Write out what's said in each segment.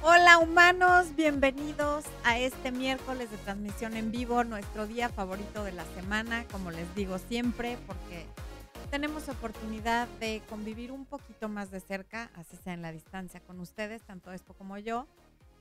Hola humanos, bienvenidos a este miércoles de transmisión en vivo, nuestro día favorito de la semana, como les digo siempre, porque tenemos oportunidad de convivir un poquito más de cerca, así sea en la distancia con ustedes, tanto Expo como yo,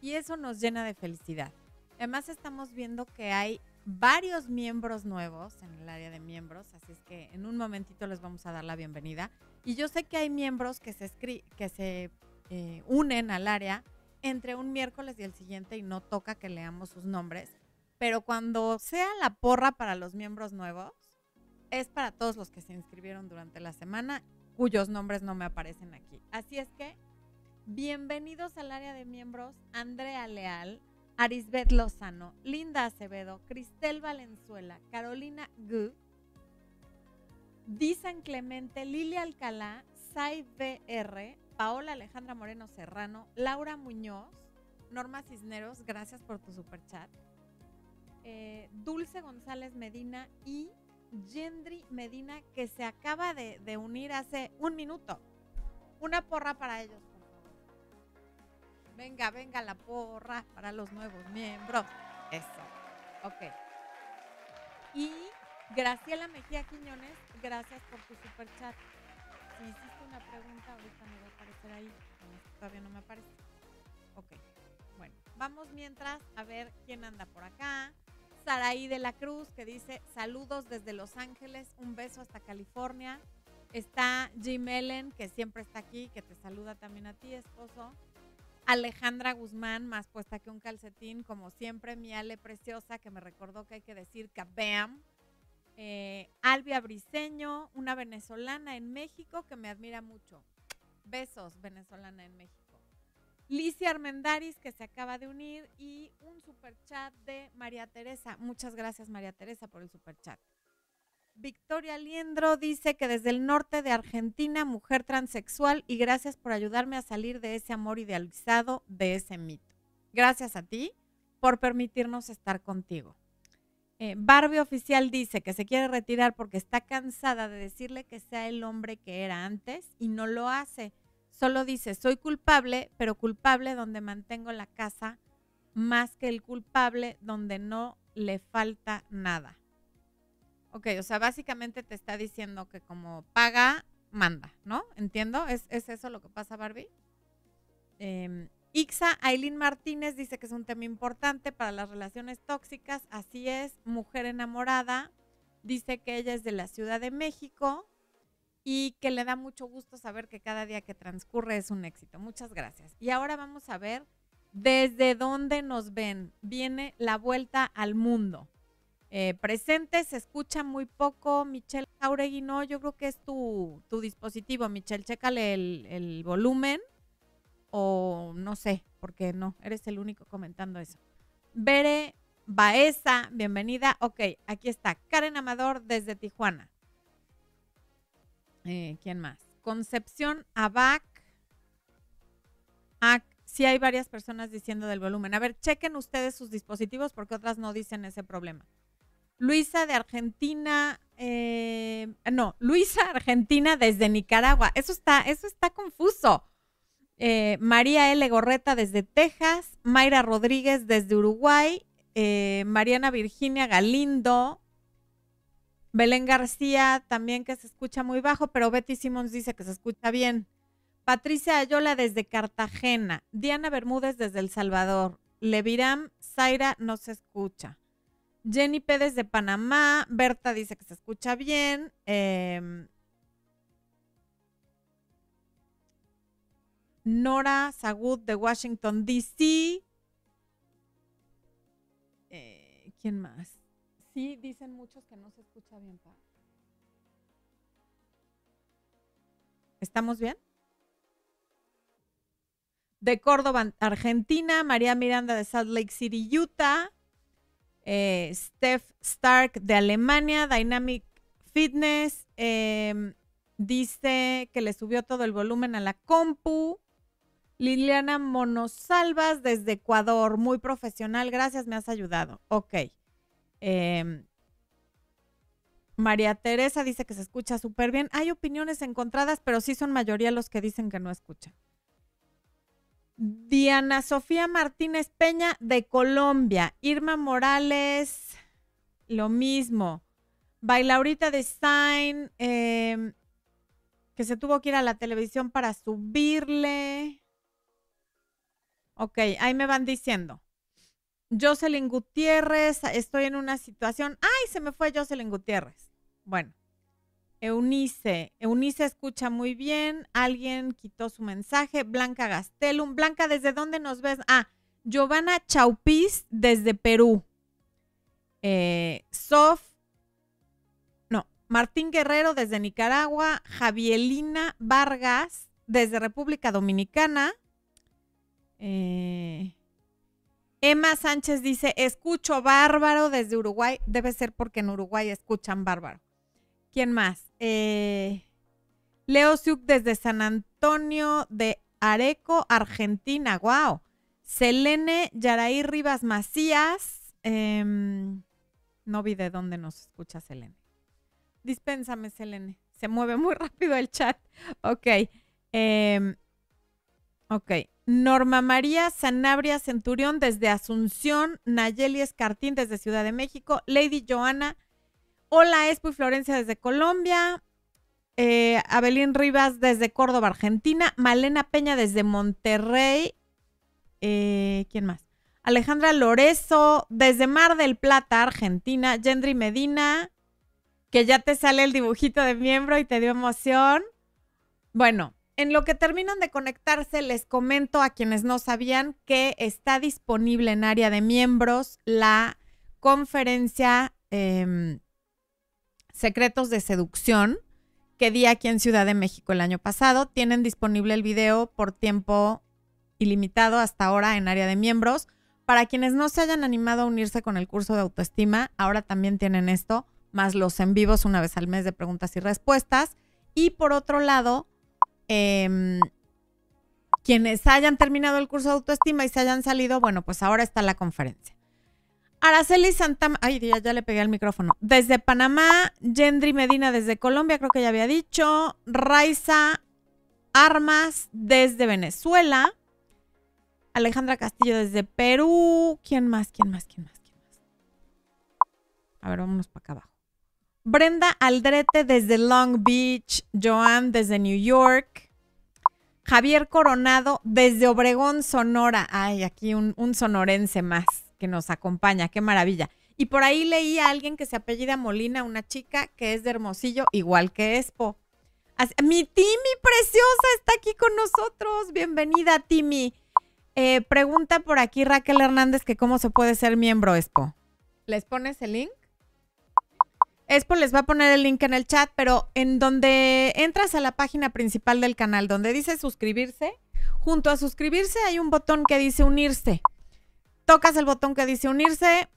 y eso nos llena de felicidad. Además estamos viendo que hay varios miembros nuevos en el área de miembros, así es que en un momentito les vamos a dar la bienvenida. Y yo sé que hay miembros que se, que se eh, unen al área entre un miércoles y el siguiente y no toca que leamos sus nombres. Pero cuando sea la porra para los miembros nuevos, es para todos los que se inscribieron durante la semana, cuyos nombres no me aparecen aquí. Así es que, bienvenidos al área de miembros, Andrea Leal, Arisbet Lozano, Linda Acevedo, Cristel Valenzuela, Carolina Gu, Disan Clemente, Lilia Alcalá, Sai BR, Paola Alejandra Moreno Serrano, Laura Muñoz, Norma Cisneros, gracias por tu super chat. Eh, Dulce González Medina y Gendry Medina, que se acaba de, de, unir hace un minuto. Una porra para ellos, por favor. Venga, venga la porra para los nuevos miembros. Eso. Ok. Y Graciela Mejía Quiñones, gracias por tu super chat. Si hiciste pregunta, ahorita me va a aparecer ahí. todavía no me aparece. Ok. Bueno, vamos mientras a ver quién anda por acá. Saraí de la Cruz que dice saludos desde Los Ángeles, un beso hasta California. Está Jim Ellen, que siempre está aquí, que te saluda también a ti, esposo. Alejandra Guzmán, más puesta que un calcetín, como siempre, mi Ale preciosa, que me recordó que hay que decir kabam eh, Albia Briseño, una venezolana en México que me admira mucho. Besos, venezolana en México. Licia Armendaris, que se acaba de unir, y un super chat de María Teresa. Muchas gracias, María Teresa, por el super chat. Victoria Liendro dice que desde el norte de Argentina, mujer transexual, y gracias por ayudarme a salir de ese amor idealizado, de ese mito. Gracias a ti por permitirnos estar contigo. Eh, Barbie Oficial dice que se quiere retirar porque está cansada de decirle que sea el hombre que era antes y no lo hace. Solo dice, soy culpable, pero culpable donde mantengo la casa, más que el culpable donde no le falta nada. Ok, o sea, básicamente te está diciendo que como paga, manda, ¿no? ¿Entiendo? ¿Es, es eso lo que pasa, Barbie? Eh, Ixa Aileen Martínez dice que es un tema importante para las relaciones tóxicas. Así es, mujer enamorada. Dice que ella es de la Ciudad de México y que le da mucho gusto saber que cada día que transcurre es un éxito. Muchas gracias. Y ahora vamos a ver desde dónde nos ven. Viene la vuelta al mundo. Eh, presente, se escucha muy poco. Michelle Jauregui, no, yo creo que es tu, dispositivo. Michelle, chécale el, el volumen o no sé, porque no, eres el único comentando eso. Bere Baeza, bienvenida. Ok, aquí está. Karen Amador desde Tijuana. Eh, ¿Quién más? Concepción Abac. Ah, sí hay varias personas diciendo del volumen. A ver, chequen ustedes sus dispositivos porque otras no dicen ese problema. Luisa de Argentina, eh, no, Luisa Argentina desde Nicaragua. Eso está, eso está confuso. Eh, María L. Gorreta desde Texas, Mayra Rodríguez desde Uruguay, eh, Mariana Virginia Galindo, Belén García también que se escucha muy bajo, pero Betty Simmons dice que se escucha bien. Patricia Ayola desde Cartagena, Diana Bermúdez desde El Salvador, Leviram Zaira no se escucha. Jenny P. desde Panamá, Berta dice que se escucha bien. Eh, Nora Sagud de Washington, D.C. Eh, ¿Quién más? Sí, dicen muchos que no se escucha bien, Pa. ¿Estamos bien? De Córdoba, Argentina, María Miranda de Salt Lake City, Utah, eh, Steph Stark de Alemania, Dynamic Fitness, em, dice que le subió todo el volumen a la compu. Liliana Monosalvas desde Ecuador, muy profesional, gracias, me has ayudado. Ok. Em, María Teresa dice que se escucha súper bien. Hay opiniones encontradas, pero sí son mayoría los que dicen que no escuchan. Diana Sofía Martínez Peña de Colombia. Irma Morales, lo mismo. Bailaurita Design, eh, que se tuvo que ir a la televisión para subirle. Ok, ahí me van diciendo. Jocelyn Gutiérrez, estoy en una situación. ¡Ay, se me fue Jocelyn Gutiérrez! Bueno, Eunice, Eunice escucha muy bien. Alguien quitó su mensaje. Blanca Gastelum. Blanca, ¿desde dónde nos ves? Ah, Giovanna Chaupiz desde Perú. Eh, Sof, no, Martín Guerrero desde Nicaragua. Javielina Vargas desde República Dominicana. Eh, Emma Sánchez dice, escucho bárbaro desde Uruguay. Debe ser porque en Uruguay escuchan bárbaro. ¿Quién más? Eh, Leo Siuk desde San Antonio de Areco, Argentina. ¡Wow! Selene Yaraí Rivas Macías. Em, no vi de dónde nos escucha Selene. Dispénsame, Selene. Se mueve muy rápido el chat. Ok. Em, ok. Norma María Sanabria Centurión desde Asunción. Nayeli Escartín desde Ciudad de México. Lady Joana Hola, Espo y Florencia desde Colombia. Eh, Abelín Rivas desde Córdoba, Argentina. Malena Peña desde Monterrey. Eh, ¿Quién más? Alejandra Lorezo desde Mar del Plata, Argentina. Gendry Medina, que ya te sale el dibujito de miembro y te dio emoción. Bueno, en lo que terminan de conectarse, les comento a quienes no sabían que está disponible en área de miembros la conferencia em, Secretos de Seducción que di aquí en Ciudad de México el año pasado. Tienen disponible el video por tiempo ilimitado hasta ahora en área de miembros. Para quienes no se hayan animado a unirse con el curso de autoestima, ahora también tienen esto, más los en vivos una vez al mes de preguntas y respuestas. Y por otro lado, em, quienes hayan terminado el curso de autoestima y se hayan salido, bueno, pues ahora está la conferencia. Araceli Santa, ay, ya, le pegué el micrófono. Desde Panamá, Gendry Medina desde Colombia, creo que ya había dicho. Raiza Armas desde Venezuela. Alejandra Castillo desde Perú. ¿Quién más? ¿Quién más? ¿Quién más? ¿Quién más? A ver, vámonos para acá abajo. Brenda Aldrete desde Long Beach. Joan desde New York. Javier Coronado desde Obregón, Sonora. Ay, aquí un, sonorense más que nos acompaña, qué maravilla. Y por ahí leí a alguien que se apellida Molina, una chica que es de Hermosillo, igual que Expo. mi Timmy preciosa está aquí con nosotros. Bienvenida, Timmy. Eh, pregunta por aquí Raquel Hernández que cómo se puede ser miembro Expo. ¿Les pones el link? Expo les va a poner el link en el chat, pero en donde entras a la página principal del canal, donde dice suscribirse, junto a suscribirse hay un botón que dice unirse tocas el botón que dice unirse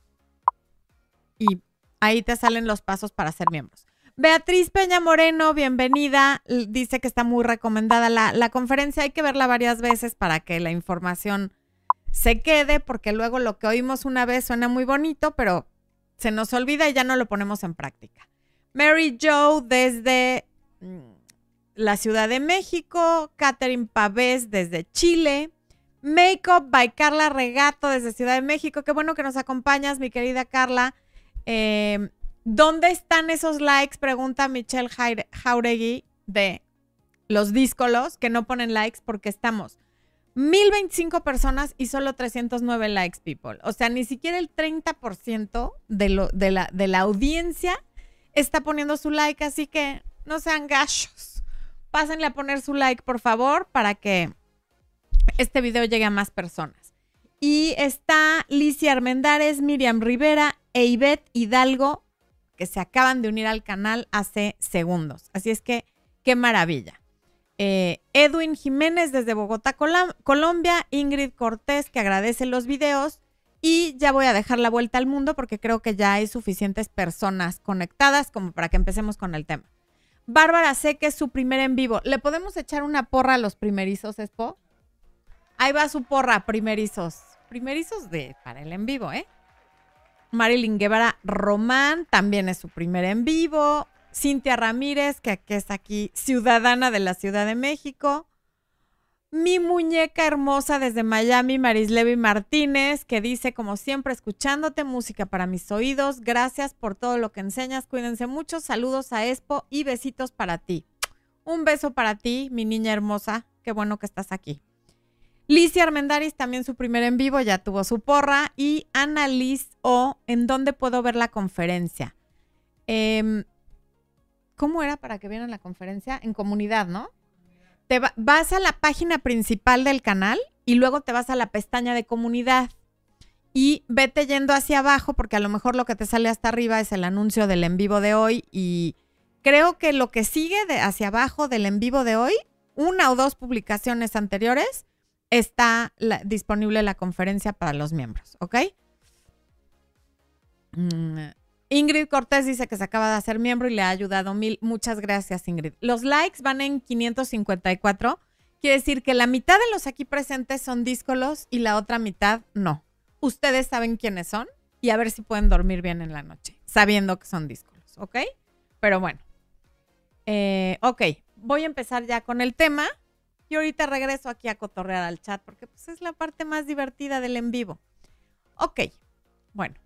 y ahí te salen los pasos para ser miembros. Beatriz Peña Moreno, bienvenida. Dice que está muy recomendada la, la, conferencia. Hay que verla varias veces para que la información se quede, porque luego lo que oímos una vez suena muy bonito, pero se nos olvida y ya no lo ponemos en práctica. Mary Joe desde mm, la Ciudad de México. Catherine Pavés desde Chile. Makeup by Carla Regato desde Ciudad de México. Qué bueno que nos acompañas, mi querida Carla. Em, ¿Dónde están esos likes? Pregunta Michelle Jauregui de los díscolos que no ponen likes porque estamos 1025 personas y solo 309 likes, people. O sea, ni siquiera el 30% de, la audiencia está poniendo su like, así que no sean gachos. Pásenle a poner su like, por favor, para que este video llegue a más personas. Y está Licia Armendares, Miriam Rivera e Ivette Hidalgo, que se acaban de unir al canal hace segundos. Así es que, qué maravilla. Eh, Edwin Jiménez desde Bogotá, Colombia. Ingrid Cortés, que agradece los videos. Y ya voy a dejar la vuelta al mundo porque creo que ya hay suficientes personas conectadas como para que empecemos con el tema. Bárbara sé que es su primer en vivo. ¿Le podemos echar una porra a los primerizos, Expo? Ahí va su porra, primerizos. Primerizos de para el en vivo, ¿eh? Marilyn Guevara Román también es su primer en vivo. Cintia Ramírez, que, es aquí ciudadana de la Ciudad de México. Mi muñeca hermosa desde Miami, Marislevi Martínez, que dice, como siempre, escuchándote música para mis oídos. Gracias por todo lo que enseñas. Cuídense mucho. Saludos a Expo y besitos para ti. Un beso para ti, mi niña hermosa. Qué bueno que estás aquí. Licia Armendaris, también su primer en vivo, ya tuvo su porra. Y Ana Liz O, ¿en dónde puedo ver la conferencia? Em, ¿Cómo era para que vieran la conferencia? En comunidad, ¿no? te vas a la página principal del canal y luego te vas a la pestaña de comunidad y vete yendo hacia abajo porque a lo mejor lo que te sale hasta arriba es el anuncio del en vivo de hoy y creo que lo que sigue de hacia abajo del en vivo de hoy, una o dos publicaciones anteriores, está disponible la conferencia para los miembros, ¿ok? Mm, Ingrid Cortés dice que se acaba de hacer miembro y le ha ayudado mil. Muchas gracias, Ingrid. Los likes van en 554. Quiere decir que la mitad de los aquí presentes son díscolos y la otra mitad no. Ustedes saben quiénes son y a ver si pueden dormir bien en la noche, sabiendo que son díscolos, ¿ok? Pero bueno. Eh, ok, voy a empezar ya con el tema y ahorita regreso aquí a cotorrear al chat porque pues, es la parte más divertida del en vivo. Ok, bueno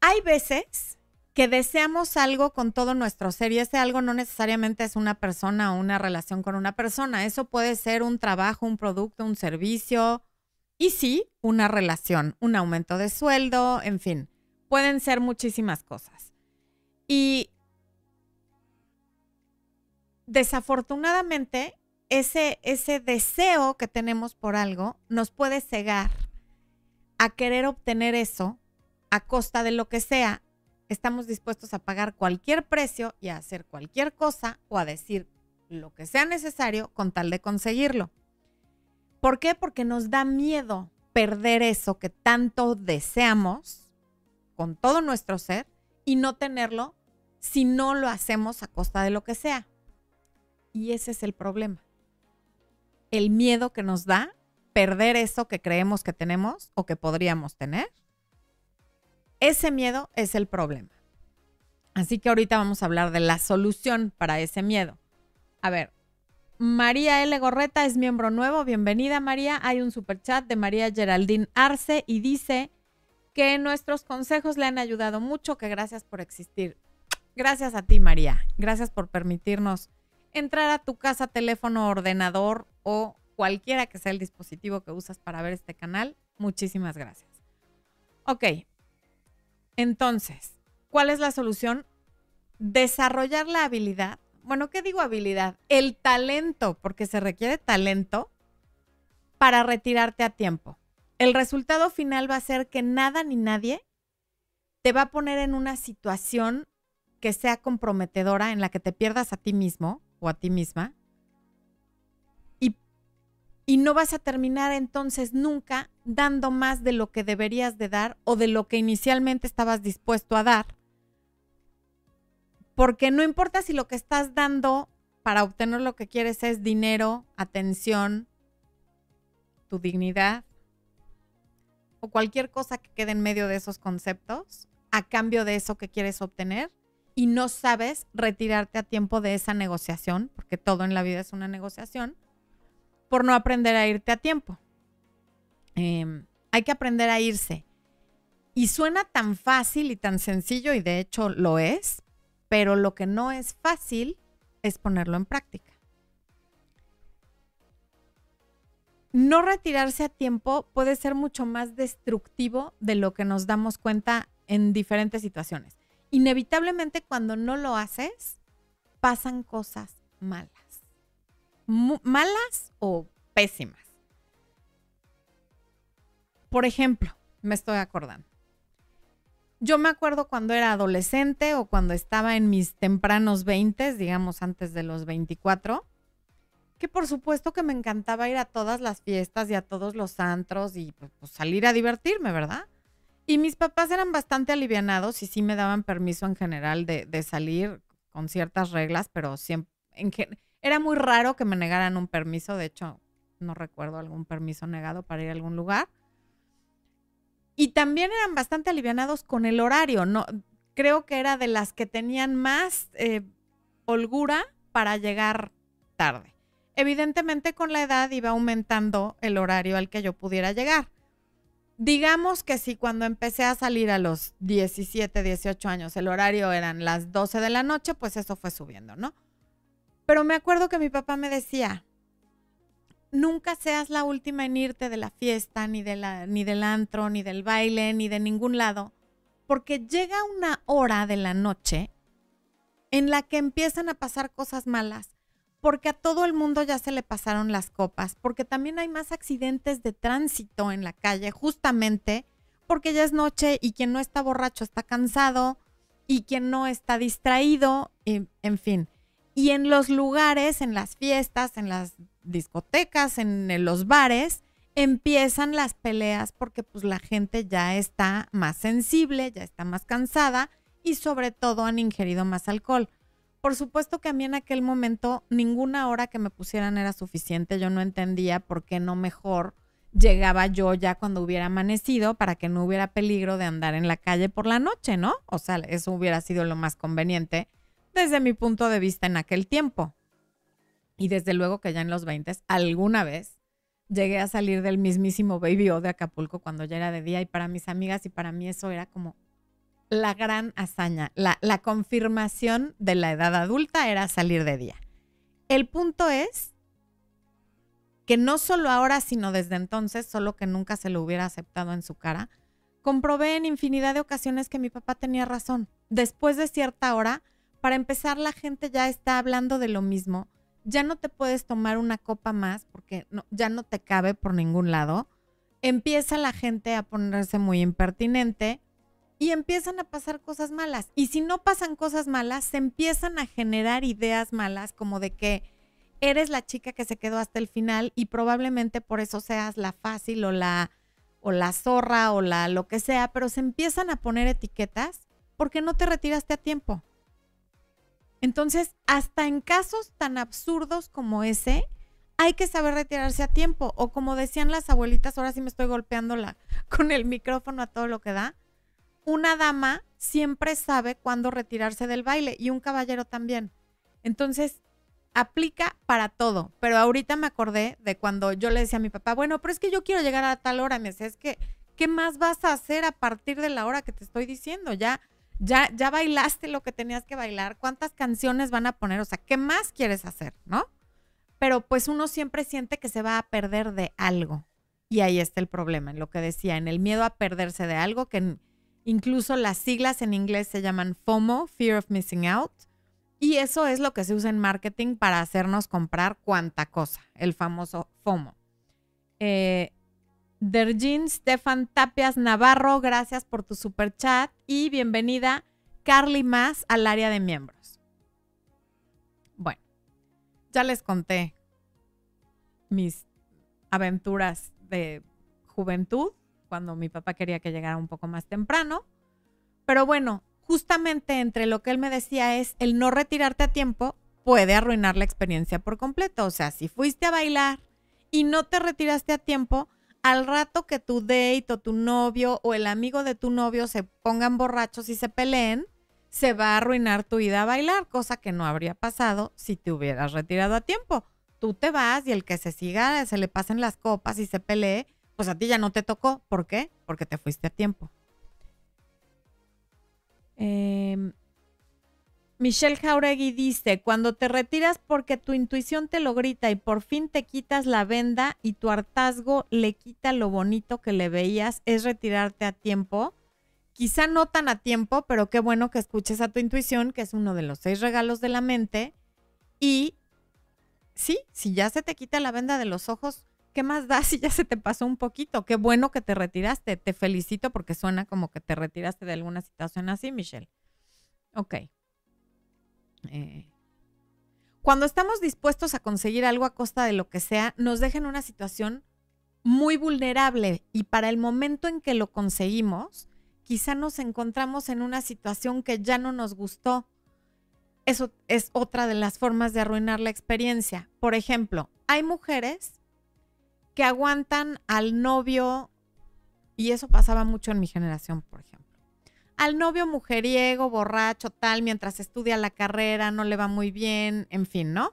hay veces que deseamos algo con todo nuestro ser y ese algo no necesariamente es una persona o una relación con una persona. Eso puede ser un trabajo, un producto, un servicio y sí, una relación, un aumento de sueldo, en fin, pueden ser muchísimas cosas. Y desafortunadamente, ese, ese deseo que tenemos por algo nos puede cegar a querer obtener eso a costa de lo que sea, estamos dispuestos a pagar cualquier precio y a hacer cualquier cosa o a decir lo que sea necesario con tal de conseguirlo. ¿Por qué? Porque nos da miedo perder eso que tanto deseamos con todo nuestro ser y no tenerlo si no lo hacemos a costa de lo que sea. Y ese es el problema. El miedo que nos da perder eso que creemos que tenemos o que podríamos tener ese miedo es el problema. Así que ahorita vamos a hablar de la solución para ese miedo. A ver, María L. Gorreta es miembro nuevo. Bienvenida, María. Hay un super chat de María Geraldine Arce y dice que nuestros consejos le han ayudado mucho, que gracias por existir. Gracias a ti, María. Gracias por permitirnos entrar a tu casa, teléfono, ordenador o cualquiera que sea el dispositivo que usas para ver este canal. Muchísimas gracias. Ok, entonces, ¿cuál es la solución? Desarrollar la habilidad. Bueno, ¿qué digo habilidad? El talento, porque se requiere talento para retirarte a tiempo. El resultado final va a ser que nada ni nadie te va a poner en una situación que sea comprometedora en la que te pierdas a ti mismo o a ti misma y no vas a terminar entonces nunca dando más de lo que deberías de dar o de lo que inicialmente estabas dispuesto a dar. Porque no importa si lo que estás dando para obtener lo que quieres es dinero, atención, tu dignidad o cualquier cosa que quede en medio de esos conceptos a cambio de eso que quieres obtener y no sabes retirarte a tiempo de esa negociación, porque todo en la vida es una negociación por no aprender a irte a tiempo. Em, hay que aprender a irse. Y suena tan fácil y tan sencillo, y de hecho lo es, pero lo que no es fácil es ponerlo en práctica. No retirarse a tiempo puede ser mucho más destructivo de lo que nos damos cuenta en diferentes situaciones. Inevitablemente cuando no lo haces, pasan cosas malas malas o pésimas. Por ejemplo, me estoy acordando. Yo me acuerdo cuando era adolescente o cuando estaba en mis tempranos 20, digamos antes de los 24, que por supuesto que me encantaba ir a todas las fiestas y a todos los antros y pues, pues, salir a divertirme, ¿verdad? Y mis papás eran bastante alivianados y sí me daban permiso en general de, salir con ciertas reglas, pero siempre, era muy raro que me negaran un permiso, de hecho, no recuerdo algún permiso negado para ir a algún lugar. Y también eran bastante alivianados con el horario, no creo que era de las que tenían más eh, holgura para llegar tarde. evidentemente con la edad iba aumentando el horario al que yo pudiera llegar. Digamos que si cuando empecé a salir a los 17, 18 años el horario eran las 12 de la noche, pues eso fue subiendo, ¿no? Pero me acuerdo que mi papá me decía, nunca seas la última en irte de la fiesta, ni, de la, ni del antro, ni del baile, ni de ningún lado, porque llega una hora de la noche en la que empiezan a pasar cosas malas, porque a todo el mundo ya se le pasaron las copas, porque también hay más accidentes de tránsito en la calle, justamente porque ya es noche y quien no está borracho está cansado y quien no está distraído, en fin. Y en los lugares, en las fiestas, en las discotecas, en los bares, empiezan las peleas porque pues la gente ya está más sensible, ya está más cansada y sobre todo han ingerido más alcohol. Por supuesto que a mí en aquel momento ninguna hora que me pusieran era suficiente, yo no entendía por qué no mejor llegaba yo ya cuando hubiera amanecido para que no hubiera peligro de andar en la calle por la noche, ¿no? O sea, eso hubiera sido lo más conveniente desde mi punto de vista en aquel tiempo. Y desde luego que ya en los 20 alguna vez llegué a salir del mismísimo Baby O de Acapulco cuando ya era de día y para mis amigas y para mí eso era como la gran hazaña, la, la confirmación de la edad adulta era salir de día. El punto es que no solo ahora, sino desde entonces, solo que nunca se lo hubiera aceptado en su cara, comprobé en infinidad de ocasiones que mi papá tenía razón. Después de cierta hora, para empezar, la gente ya está hablando de lo mismo ya no te puedes tomar una copa más porque ya no te cabe por ningún lado. Empieza la gente a ponerse muy impertinente y empiezan a pasar cosas malas. Y si no pasan cosas malas, se empiezan a generar ideas malas como de que eres la chica que se quedó hasta el final y probablemente por eso seas la fácil o la o la zorra o la lo que sea, pero se empiezan a poner etiquetas porque no te retiraste a tiempo. Entonces, hasta en casos tan absurdos como ese, hay que saber retirarse a tiempo. O como decían las abuelitas, ahora sí me estoy golpeando la, con el micrófono a todo lo que da. Una dama siempre sabe cuándo retirarse del baile y un caballero también. Entonces, aplica para todo. Pero ahorita me acordé de cuando yo le decía a mi papá, bueno, pero es que yo quiero llegar a tal hora. Me decía, es que, ¿qué más vas a hacer a partir de la hora que te estoy diciendo? Ya ya, ya bailaste lo que tenías que bailar, cuántas canciones van a poner, o sea, ¿qué más quieres hacer, no? Pero pues uno siempre siente que se va a perder de algo. Y ahí está el problema, en lo que decía, en el miedo a perderse de algo, que incluso las siglas en inglés se llaman FOMO, Fear of Missing Out. Y eso es lo que se usa en marketing para hacernos comprar cuánta cosa, el famoso FOMO. Eh, Dergin Stefan Tapias Navarro, gracias por tu super chat y bienvenida Carly Más al área de miembros. Bueno, ya les conté mis aventuras de juventud cuando mi papá quería que llegara un poco más temprano, pero bueno, justamente entre lo que él me decía es el no retirarte a tiempo puede arruinar la experiencia por completo, o sea, si fuiste a bailar y no te retiraste a tiempo, al rato que tu date o tu novio o el amigo de tu novio se pongan borrachos y se peleen, se va a arruinar tu ida a bailar, cosa que no habría pasado si te hubieras retirado a tiempo. Tú te vas y el que se siga, se le pasen las copas y se pelee, pues a ti ya no te tocó. ¿Por qué? Porque te fuiste a tiempo. Eh, Michelle Jauregui dice, cuando te retiras porque tu intuición te lo grita y por fin te quitas la venda y tu hartazgo le quita lo bonito que le veías, es retirarte a tiempo. Quizá no tan a tiempo, pero qué bueno que escuches a tu intuición, que es uno de los seis regalos de la mente. Y sí, si ya se te quita la venda de los ojos, ¿qué más da si ya se te pasó un poquito? Qué bueno que te retiraste. Te felicito porque suena como que te retiraste de alguna situación así, Michelle. Ok. Eh, cuando estamos dispuestos a conseguir algo a costa de lo que sea, nos deja en una situación muy vulnerable y para el momento en que lo conseguimos, quizá nos encontramos en una situación que ya no nos gustó. Eso es otra de las formas de arruinar la experiencia. Por ejemplo, hay mujeres que aguantan al novio, y eso pasaba mucho en mi generación, por ejemplo al novio mujeriego, borracho, tal, mientras estudia la carrera, no le va muy bien, en fin, ¿no?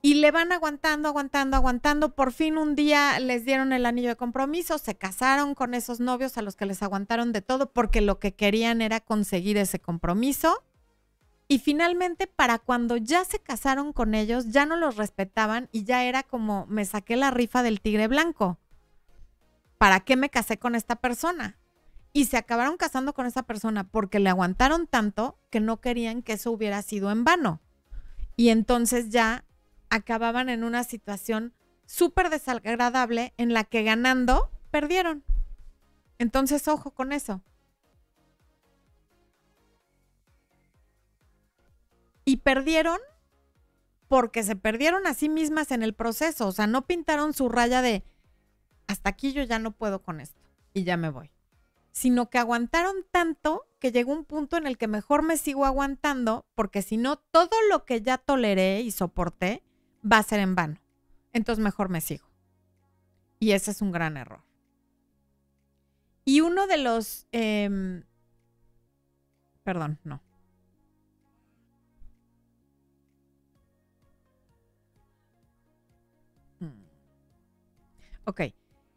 Y le van aguantando, aguantando, aguantando. Por fin un día les dieron el anillo de compromiso, se casaron con esos novios a los que les aguantaron de todo porque lo que querían era conseguir ese compromiso. Y finalmente, para cuando ya se casaron con ellos, ya no los respetaban y ya era como me saqué la rifa del tigre blanco. ¿Para qué me casé con esta persona? Y se acabaron casando con esa persona porque le aguantaron tanto que no querían que eso hubiera sido en vano. Y entonces ya acababan en una situación súper desagradable en la que ganando perdieron. Entonces, ojo con eso. Y perdieron porque se perdieron a sí mismas en el proceso. O sea, no pintaron su raya de hasta aquí yo ya no puedo con esto y ya me voy. Sino que aguantaron tanto que llegó un punto en el que mejor me sigo aguantando porque si no, todo lo que ya toleré y soporté va a ser en vano. Entonces mejor me sigo. Y ese es un gran error. Y uno de los... Em, perdón, no. Mm. Ok.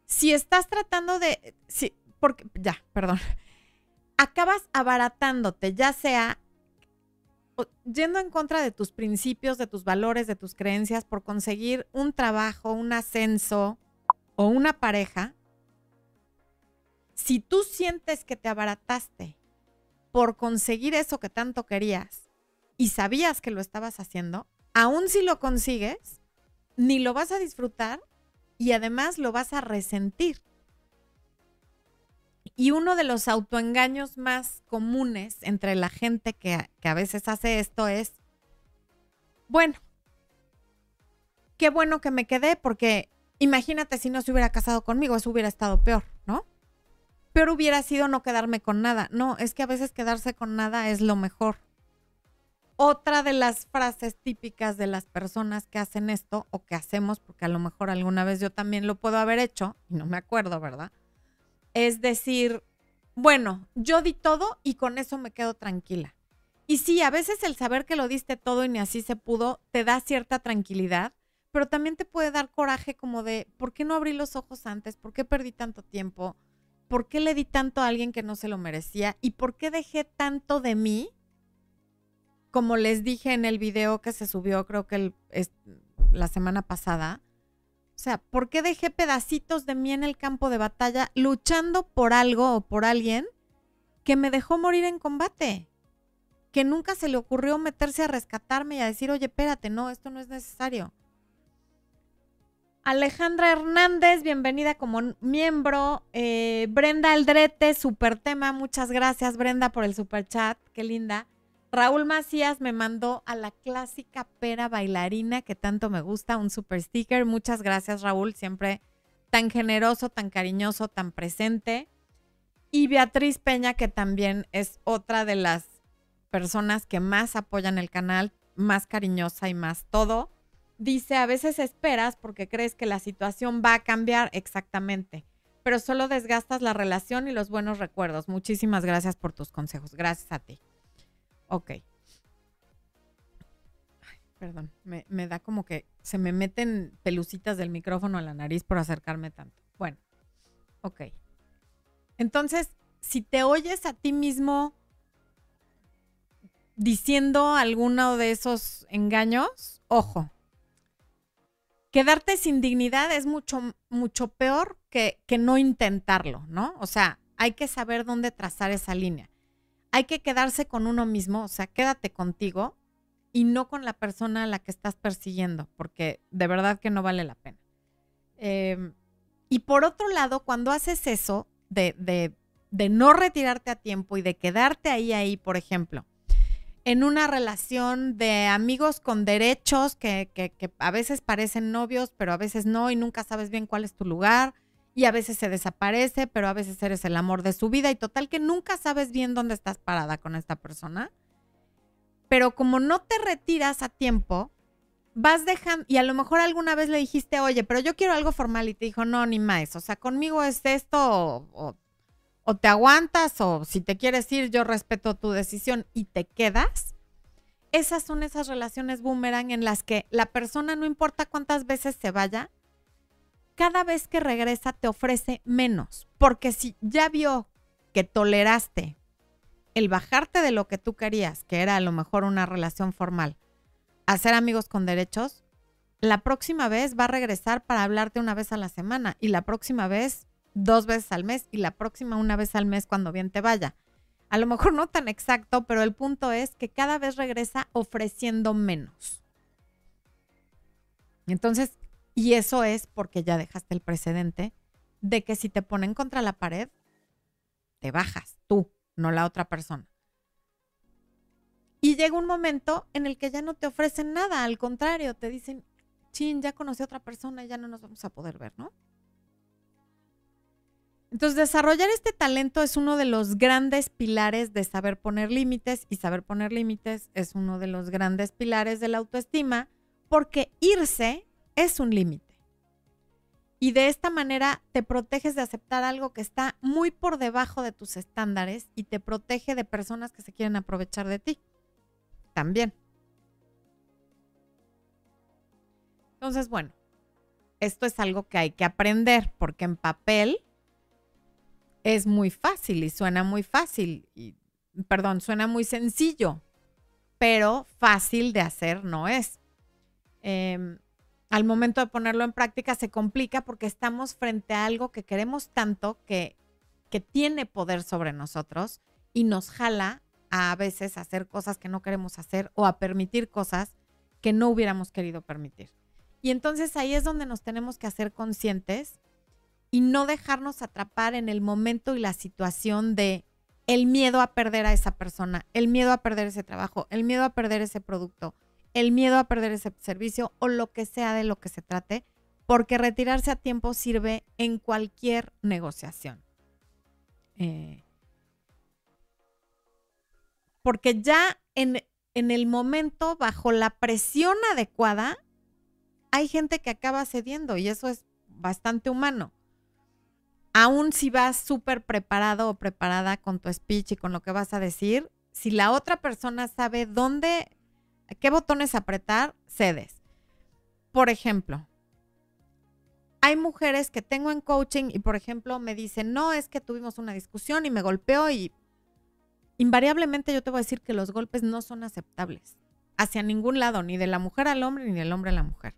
Si estás tratando de... Sí, porque... Ya, perdón. Acabas abaratándote, ya sea yendo en contra de tus principios, de tus valores, de tus creencias, por conseguir un trabajo, un ascenso o una pareja, si tú sientes que te abarataste por conseguir eso que tanto querías y sabías que lo estabas haciendo, aún si lo consigues, ni lo vas a disfrutar y además lo vas a resentir. Y uno de los autoengaños más comunes entre la gente que, a veces hace esto es, bueno, qué bueno que me quedé porque imagínate si no se hubiera casado conmigo, eso hubiera estado peor, ¿no? Peor hubiera sido no quedarme con nada. No, es que a veces quedarse con nada es lo mejor. Otra de las frases típicas de las personas que hacen esto o que hacemos, porque a lo mejor alguna vez yo también lo puedo haber hecho, y no me acuerdo, ¿verdad? Es decir, bueno, yo di todo y con eso me quedo tranquila. Y sí, a veces el saber que lo diste todo y ni así se pudo, te da cierta tranquilidad, pero también te puede dar coraje como de, ¿por qué no abrí los ojos antes? ¿Por qué perdí tanto tiempo? ¿Por qué le di tanto a alguien que no se lo merecía? ¿Y por qué dejé tanto de mí? Como les dije en el video que se subió, creo que la semana pasada, o sea, ¿por qué dejé pedacitos de mí en el campo de batalla luchando por algo o por alguien que me dejó morir en combate? Que nunca se le ocurrió meterse a rescatarme y a decir, oye, espérate, no, esto no es necesario. Alejandra Hernández, bienvenida como miembro. Eh, Brenda Aldrete, super tema. Muchas gracias, Brenda, por el super chat. Qué linda. Raúl Macías me mandó a la clásica pera bailarina que tanto me gusta, un super sticker. Muchas gracias, Raúl, siempre tan generoso, tan cariñoso, tan presente. Y Beatriz Peña, que también es otra de las personas que más apoyan el canal, más cariñosa y más todo. Dice, a veces esperas porque crees que la situación va a cambiar exactamente, pero solo desgastas la relación y los buenos recuerdos. Muchísimas gracias por tus consejos. Gracias a ti. Ok. perdón, me, me, da como que se me meten pelucitas del micrófono a la nariz por acercarme tanto. Bueno, ok. Entonces, si te oyes a ti mismo diciendo alguno de esos engaños, ojo, quedarte sin dignidad es mucho, mucho peor que, que no intentarlo, ¿no? O sea, hay que saber dónde trazar esa línea hay que quedarse con uno mismo, o sea, quédate contigo y no con la persona a la que estás persiguiendo, porque de verdad que no vale la pena. Em, y por otro lado, cuando haces eso de, de, de, no retirarte a tiempo y de quedarte ahí, ahí, por ejemplo, en una relación de amigos con derechos que, que, que a veces parecen novios, pero a veces no, y nunca sabes bien cuál es tu lugar, y a veces se desaparece, pero a veces eres el amor de su vida y total que nunca sabes bien dónde estás parada con esta persona. Pero como no te retiras a tiempo, vas dejando, y a lo mejor alguna vez le dijiste, oye, pero yo quiero algo formal y te dijo, no, ni más, o sea, conmigo es esto o, te aguantas o si te quieres ir, yo respeto tu decisión y te quedas. esas son esas relaciones boomerang en las que la persona, no importa cuántas veces se vaya, cada vez que regresa te ofrece menos. Porque si ya vio que toleraste el bajarte de lo que tú querías, que era a lo mejor una relación formal, a ser amigos con derechos, la próxima vez va a regresar para hablarte una vez a la semana y la próxima vez dos veces al mes y la próxima una vez al mes cuando bien te vaya. A lo mejor no tan exacto, pero el punto es que cada vez regresa ofreciendo menos. Entonces, y eso es porque ya dejaste el precedente de que si te ponen contra la pared, te bajas tú, no la otra persona. Y llega un momento en el que ya no te ofrecen nada, al contrario, te dicen, chin, ya conocí a otra persona ya no nos vamos a poder ver, ¿no? Entonces, desarrollar este talento es uno de los grandes pilares de saber poner límites y saber poner límites es uno de los grandes pilares de la autoestima porque irse es un límite. Y de esta manera te proteges de aceptar algo que está muy por debajo de tus estándares y te protege de personas que se quieren aprovechar de ti. También. Entonces, bueno, esto es algo que hay que aprender porque en papel es muy fácil y suena muy fácil, y, perdón, suena muy sencillo, pero fácil de hacer no es. Em, al momento de ponerlo en práctica se complica porque estamos frente a algo que queremos tanto que, que tiene poder sobre nosotros y nos jala a, veces a hacer cosas que no queremos hacer o a permitir cosas que no hubiéramos querido permitir. Y entonces ahí es donde nos tenemos que hacer conscientes y no dejarnos atrapar en el momento y la situación de el miedo a perder a esa persona, el miedo a perder ese trabajo, el miedo a perder ese producto, el miedo a perder ese servicio o lo que sea de lo que se trate, porque retirarse a tiempo sirve en cualquier negociación. Eh, porque ya en, en el momento, bajo la presión adecuada, hay gente que acaba cediendo y eso es bastante humano aún si vas súper preparado o preparada con tu speech y con lo que vas a decir, si la otra persona sabe dónde, qué botones apretar, cedes. Por ejemplo, hay mujeres que tengo en coaching y, por ejemplo, me dicen, no, es que tuvimos una discusión y me golpeó y invariablemente yo te voy a decir que los golpes no son aceptables hacia ningún lado, ni de la mujer al hombre, ni del hombre a la mujer.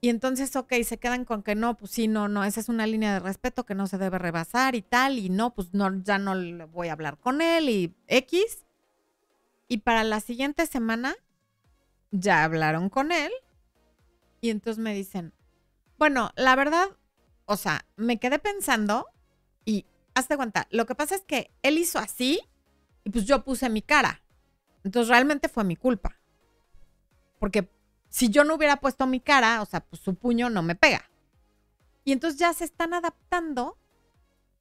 Y entonces, ok, se quedan con que no, pues sí, no, no, esa es una línea de respeto que no se debe rebasar y tal, y no, pues no, ya no le voy a hablar con él y X. Y para la siguiente semana ya hablaron con él y entonces me dicen, bueno, la verdad, o sea, me quedé pensando y hazte cuenta, lo que pasa es que él hizo así y pues yo puse mi cara. Entonces realmente fue mi culpa. Porque si yo no hubiera puesto mi cara, o sea, pues su puño no me pega. Y entonces ya se están adaptando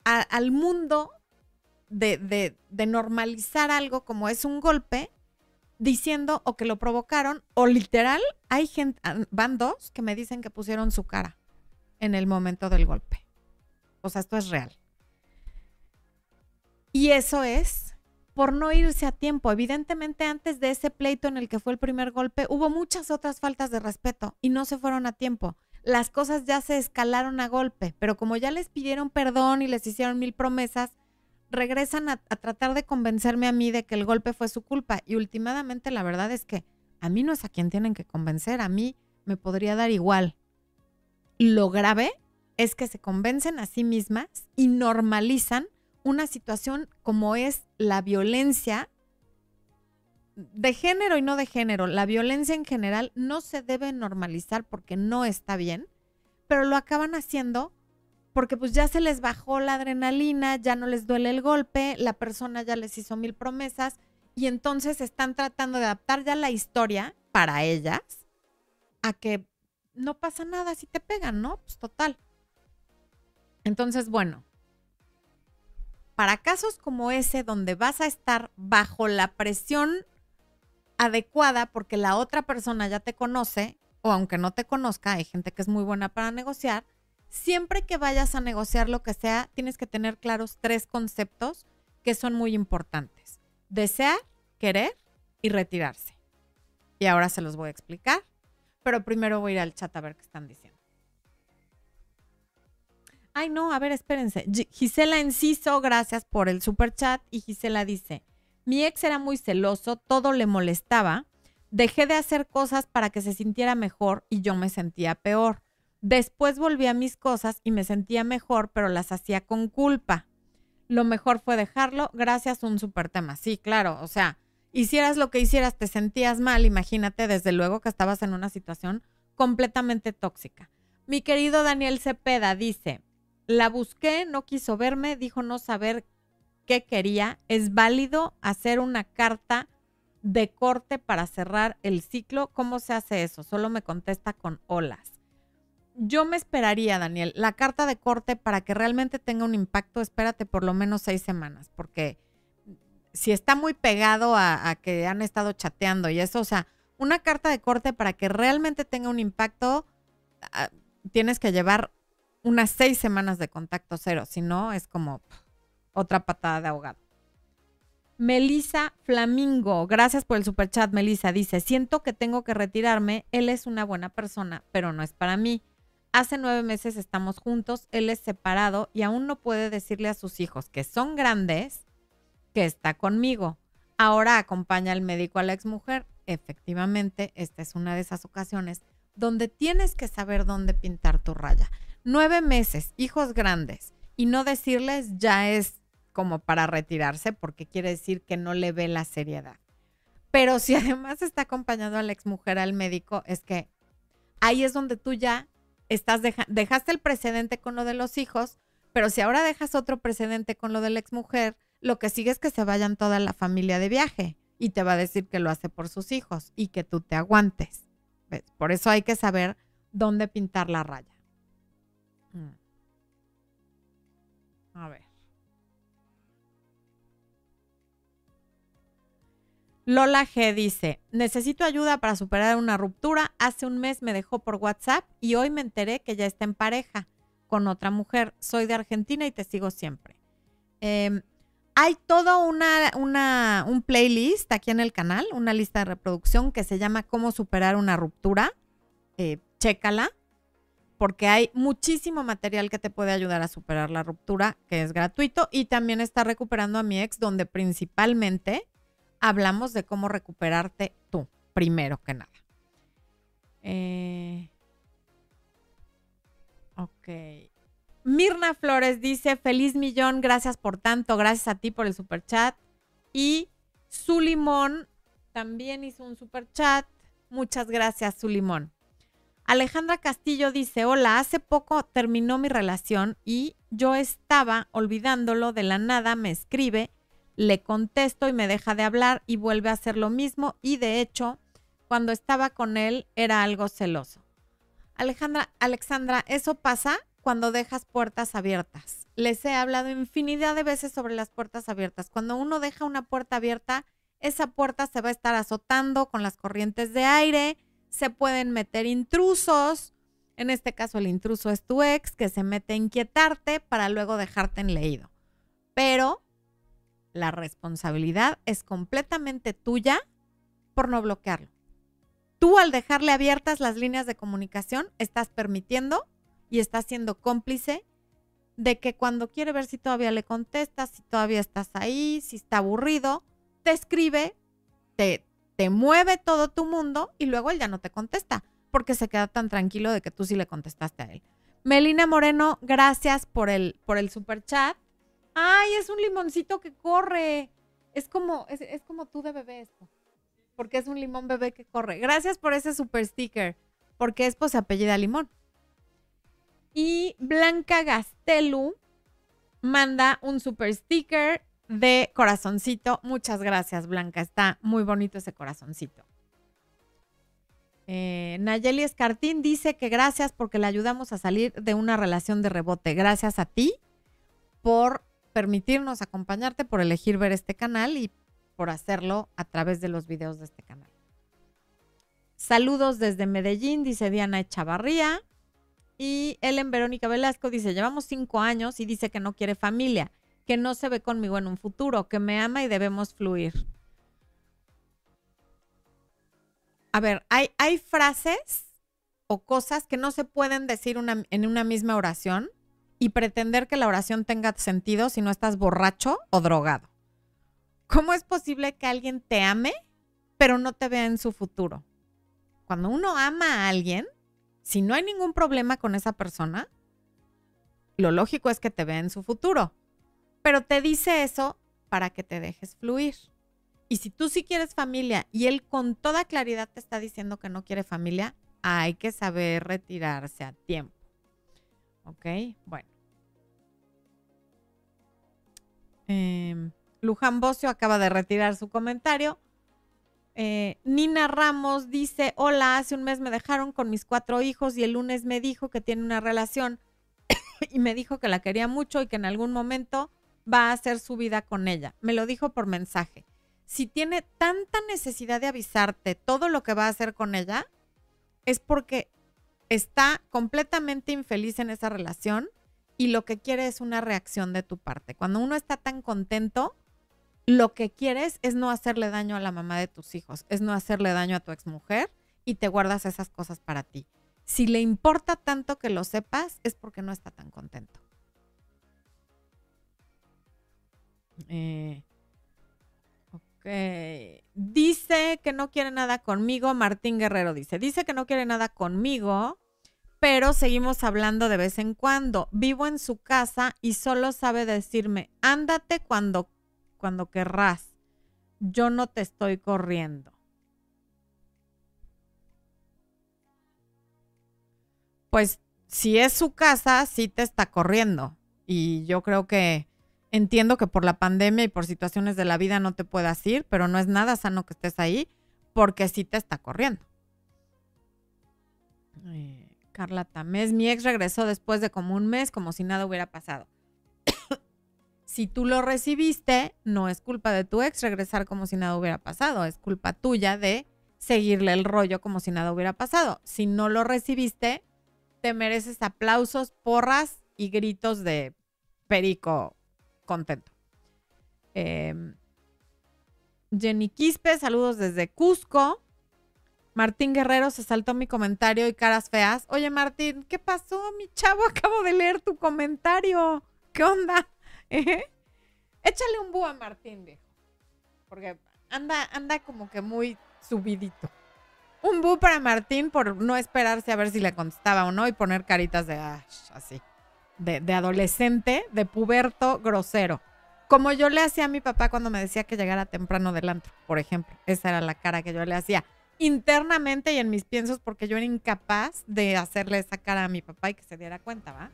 al mundo de, normalizar algo como es un golpe, diciendo o que lo provocaron, o literal, hay gente, ah, van dos que me dicen que pusieron su cara en el momento del golpe. O sea, esto es real. Y eso es por no irse a tiempo. Evidentemente, antes de ese pleito en el que fue el primer golpe, hubo muchas otras faltas de respeto y no se fueron a tiempo. Las cosas ya se escalaron a golpe, pero como ya les pidieron perdón y les hicieron mil promesas, regresan a, tratar de convencerme a mí de que el golpe fue su culpa. Y últimamente la verdad es que a mí no es a quien tienen que convencer, a mí me podría dar igual. Lo grave es que se convencen a sí mismas y normalizan una situación como es la violencia de género y no de género. La violencia en general no se debe normalizar porque no está bien, pero lo acaban haciendo porque pues ya se les bajó la adrenalina, ya no les duele el golpe, la persona ya les hizo mil promesas y entonces están tratando de adaptar ya la historia para ellas a que no pasa nada si te pegan, ¿no? Pues total. Entonces, bueno, para casos como ese, donde vas a estar bajo la presión adecuada porque la otra persona ya te conoce, o aunque no te conozca, hay gente que es muy buena para negociar, siempre que vayas a negociar lo que sea, tienes que tener claros tres conceptos que son muy importantes. Desear, querer y retirarse. Y ahora se los voy a explicar, pero primero voy a ir al chat a ver qué están diciendo. Ay, no, a ver, espérense. Gisela Enciso, gracias por el super chat. Y Gisela dice: Mi ex era muy celoso, todo le molestaba. Dejé de hacer cosas para que se sintiera mejor y yo me sentía peor. Después volví a mis cosas y me sentía mejor, pero las hacía con culpa. Lo mejor fue dejarlo, gracias a un super tema. Sí, claro, o sea, hicieras lo que hicieras, te sentías mal, imagínate, desde luego que estabas en una situación completamente tóxica. Mi querido Daniel Cepeda dice, la busqué, no quiso verme, dijo no saber qué quería. Es válido hacer una carta de corte para cerrar el ciclo. ¿Cómo se hace eso? Solo me contesta con olas. Yo me esperaría, Daniel, la carta de corte para que realmente tenga un impacto, espérate por lo menos seis semanas, porque si está muy pegado a, que han estado chateando y eso, o sea, una carta de corte para que realmente tenga un impacto, ah, tienes que llevar unas seis semanas de contacto cero, si no es como otra patada de ahogado. Melisa Flamingo, gracias por el super chat, Melisa. Dice, siento que tengo que retirarme, él es una buena persona, pero no es para mí. Hace nueve meses estamos juntos, él es separado y aún no puede decirle a sus hijos que son grandes que está conmigo. Ahora acompaña al médico a la exmujer. Efectivamente, esta es una de esas ocasiones donde tienes que saber dónde pintar tu raya nueve meses, hijos grandes, y no decirles ya es como para retirarse, porque quiere decir que no le ve la seriedad. Pero si además está acompañando a la exmujer al médico, es que ahí es donde tú ya estás dejaste el precedente con lo de los hijos, pero si ahora dejas otro precedente con lo de la exmujer, lo que sigue es que se vayan toda la familia de viaje y te va a decir que lo hace por sus hijos y que tú te aguantes. Por eso hay que saber dónde pintar la raya. Lola G dice, necesito ayuda para superar una ruptura. Hace un mes me dejó por WhatsApp y hoy me enteré que ya está en pareja con otra mujer. Soy de Argentina y te sigo siempre. Em, hay todo una, una, un playlist aquí en el canal, una lista de reproducción que se llama Cómo superar una ruptura. Eh, chécala porque hay muchísimo material que te puede ayudar a superar la ruptura, que es gratuito, y también está recuperando a mi ex, donde principalmente hablamos de cómo recuperarte tú, primero que nada. Eh, ok. Mirna Flores dice, feliz millón, gracias por tanto, gracias a ti por el super chat. Y Zulimón también hizo un super chat. Muchas gracias, Zulimón. Alejandra Castillo dice, hola, hace poco terminó mi relación y yo estaba olvidándolo de la nada, me escribe, le contesto y me deja de hablar y vuelve a hacer lo mismo y de hecho, cuando estaba con él era algo celoso. Alejandra, Alexandra, eso pasa cuando dejas puertas abiertas. Les he hablado infinidad de veces sobre las puertas abiertas. Cuando uno deja una puerta abierta, esa puerta se va a estar azotando con las corrientes de aire, se pueden meter intrusos. En este caso, el intruso es tu ex que se mete a inquietarte para luego dejarte en leído. Pero la responsabilidad es completamente tuya por no bloquearlo. Tú al dejarle abiertas las líneas de comunicación, estás permitiendo y estás siendo cómplice de que cuando quiere ver si todavía le contestas, si todavía estás ahí, si está aburrido, te escribe, te, te mueve todo tu mundo y luego él ya no te contesta porque se queda tan tranquilo de que tú sí le contestaste a él. Melina Moreno, gracias por el, por el super chat. Ay, es un limoncito que corre. Es como, es, como tú de bebé esto. Porque es un limón bebé que corre. Gracias por ese super sticker. Porque es pues apellida limón. Y Blanca Gastelu manda un super sticker de corazoncito. Muchas gracias, Blanca. Está muy bonito ese corazoncito. Eh, Nayeli Escartín dice que gracias porque le ayudamos a salir de una relación de rebote. Gracias a ti por permitirnos acompañarte, por elegir ver este canal y por hacerlo a través de los videos de este canal. Saludos desde Medellín, dice Diana Echavarría. Y Ellen Verónica Velasco dice, llevamos cinco años y dice que no quiere familia que no se ve conmigo en un futuro, que me ama y debemos fluir. A ver, hay, hay frases o cosas que no se pueden decir en una misma oración y pretender que la oración tenga sentido si no estás borracho o drogado. ¿Cómo es posible que alguien te ame pero no te vea en su futuro? Cuando uno ama a alguien, si no hay ningún problema con esa persona, lo lógico es que te vea en su futuro. Pero te dice eso para que te dejes fluir. Y si tú sí quieres familia y él con toda claridad te está diciendo que no quiere familia, hay que saber retirarse a tiempo. ¿Ok? Bueno. Em, Luján Bocio acaba de retirar su comentario. Eh, Nina Ramos dice, hola, hace un mes me dejaron con mis cuatro hijos y el lunes me dijo que tiene una relación y me dijo que la quería mucho y que en algún momento va a hacer su vida con ella. Me lo dijo por mensaje. Si tiene tanta necesidad de avisarte todo lo que va a hacer con ella, es porque está completamente infeliz en esa relación y lo que quiere es una reacción de tu parte. Cuando uno está tan contento, lo que quieres es no hacerle daño a la mamá de tus hijos, es no hacerle daño a tu exmujer y te guardas esas cosas para ti. Si le importa tanto que lo sepas, es porque no está tan contento. Eh, Dice que no quiere nada conmigo. Martín Guerrero dice, dice que no quiere nada conmigo, pero seguimos hablando de vez en cuando. Vivo en su casa y solo sabe decirme, ándate cuando, cuando querrás. Yo no te estoy corriendo. Pues si es su casa, sí te está corriendo. Y yo creo que Entiendo que por la pandemia y por situaciones de la vida no te puedas ir, pero no es nada sano que estés ahí porque sí te está corriendo. Carla Tamés, mi ex regresó después de como un mes como si nada hubiera pasado. si tú lo recibiste, no es culpa de tu ex regresar como si nada hubiera pasado, es culpa tuya de seguirle el rollo como si nada hubiera pasado. Si no lo recibiste, te mereces aplausos, porras y gritos de perico contento. Em, Jenny Quispe, saludos desde Cusco. Martín Guerrero se saltó mi comentario y caras feas. Oye, Martín, ¿qué pasó, mi chavo? Acabo de leer tu comentario. ¿Qué onda? ¿Eh? Échale un búho a Martín, viejo. Porque anda, anda como que muy subidito. Un búho para Martín por no esperarse a ver si le contestaba o no y poner caritas de así de, adolescente, de puberto grosero. Como yo le hacía a mi papá cuando me decía que llegara temprano del antro, por ejemplo. Esa era la cara que yo le hacía internamente y en mis piensos porque yo era incapaz de hacerle esa cara a mi papá y que se diera cuenta, ¿va?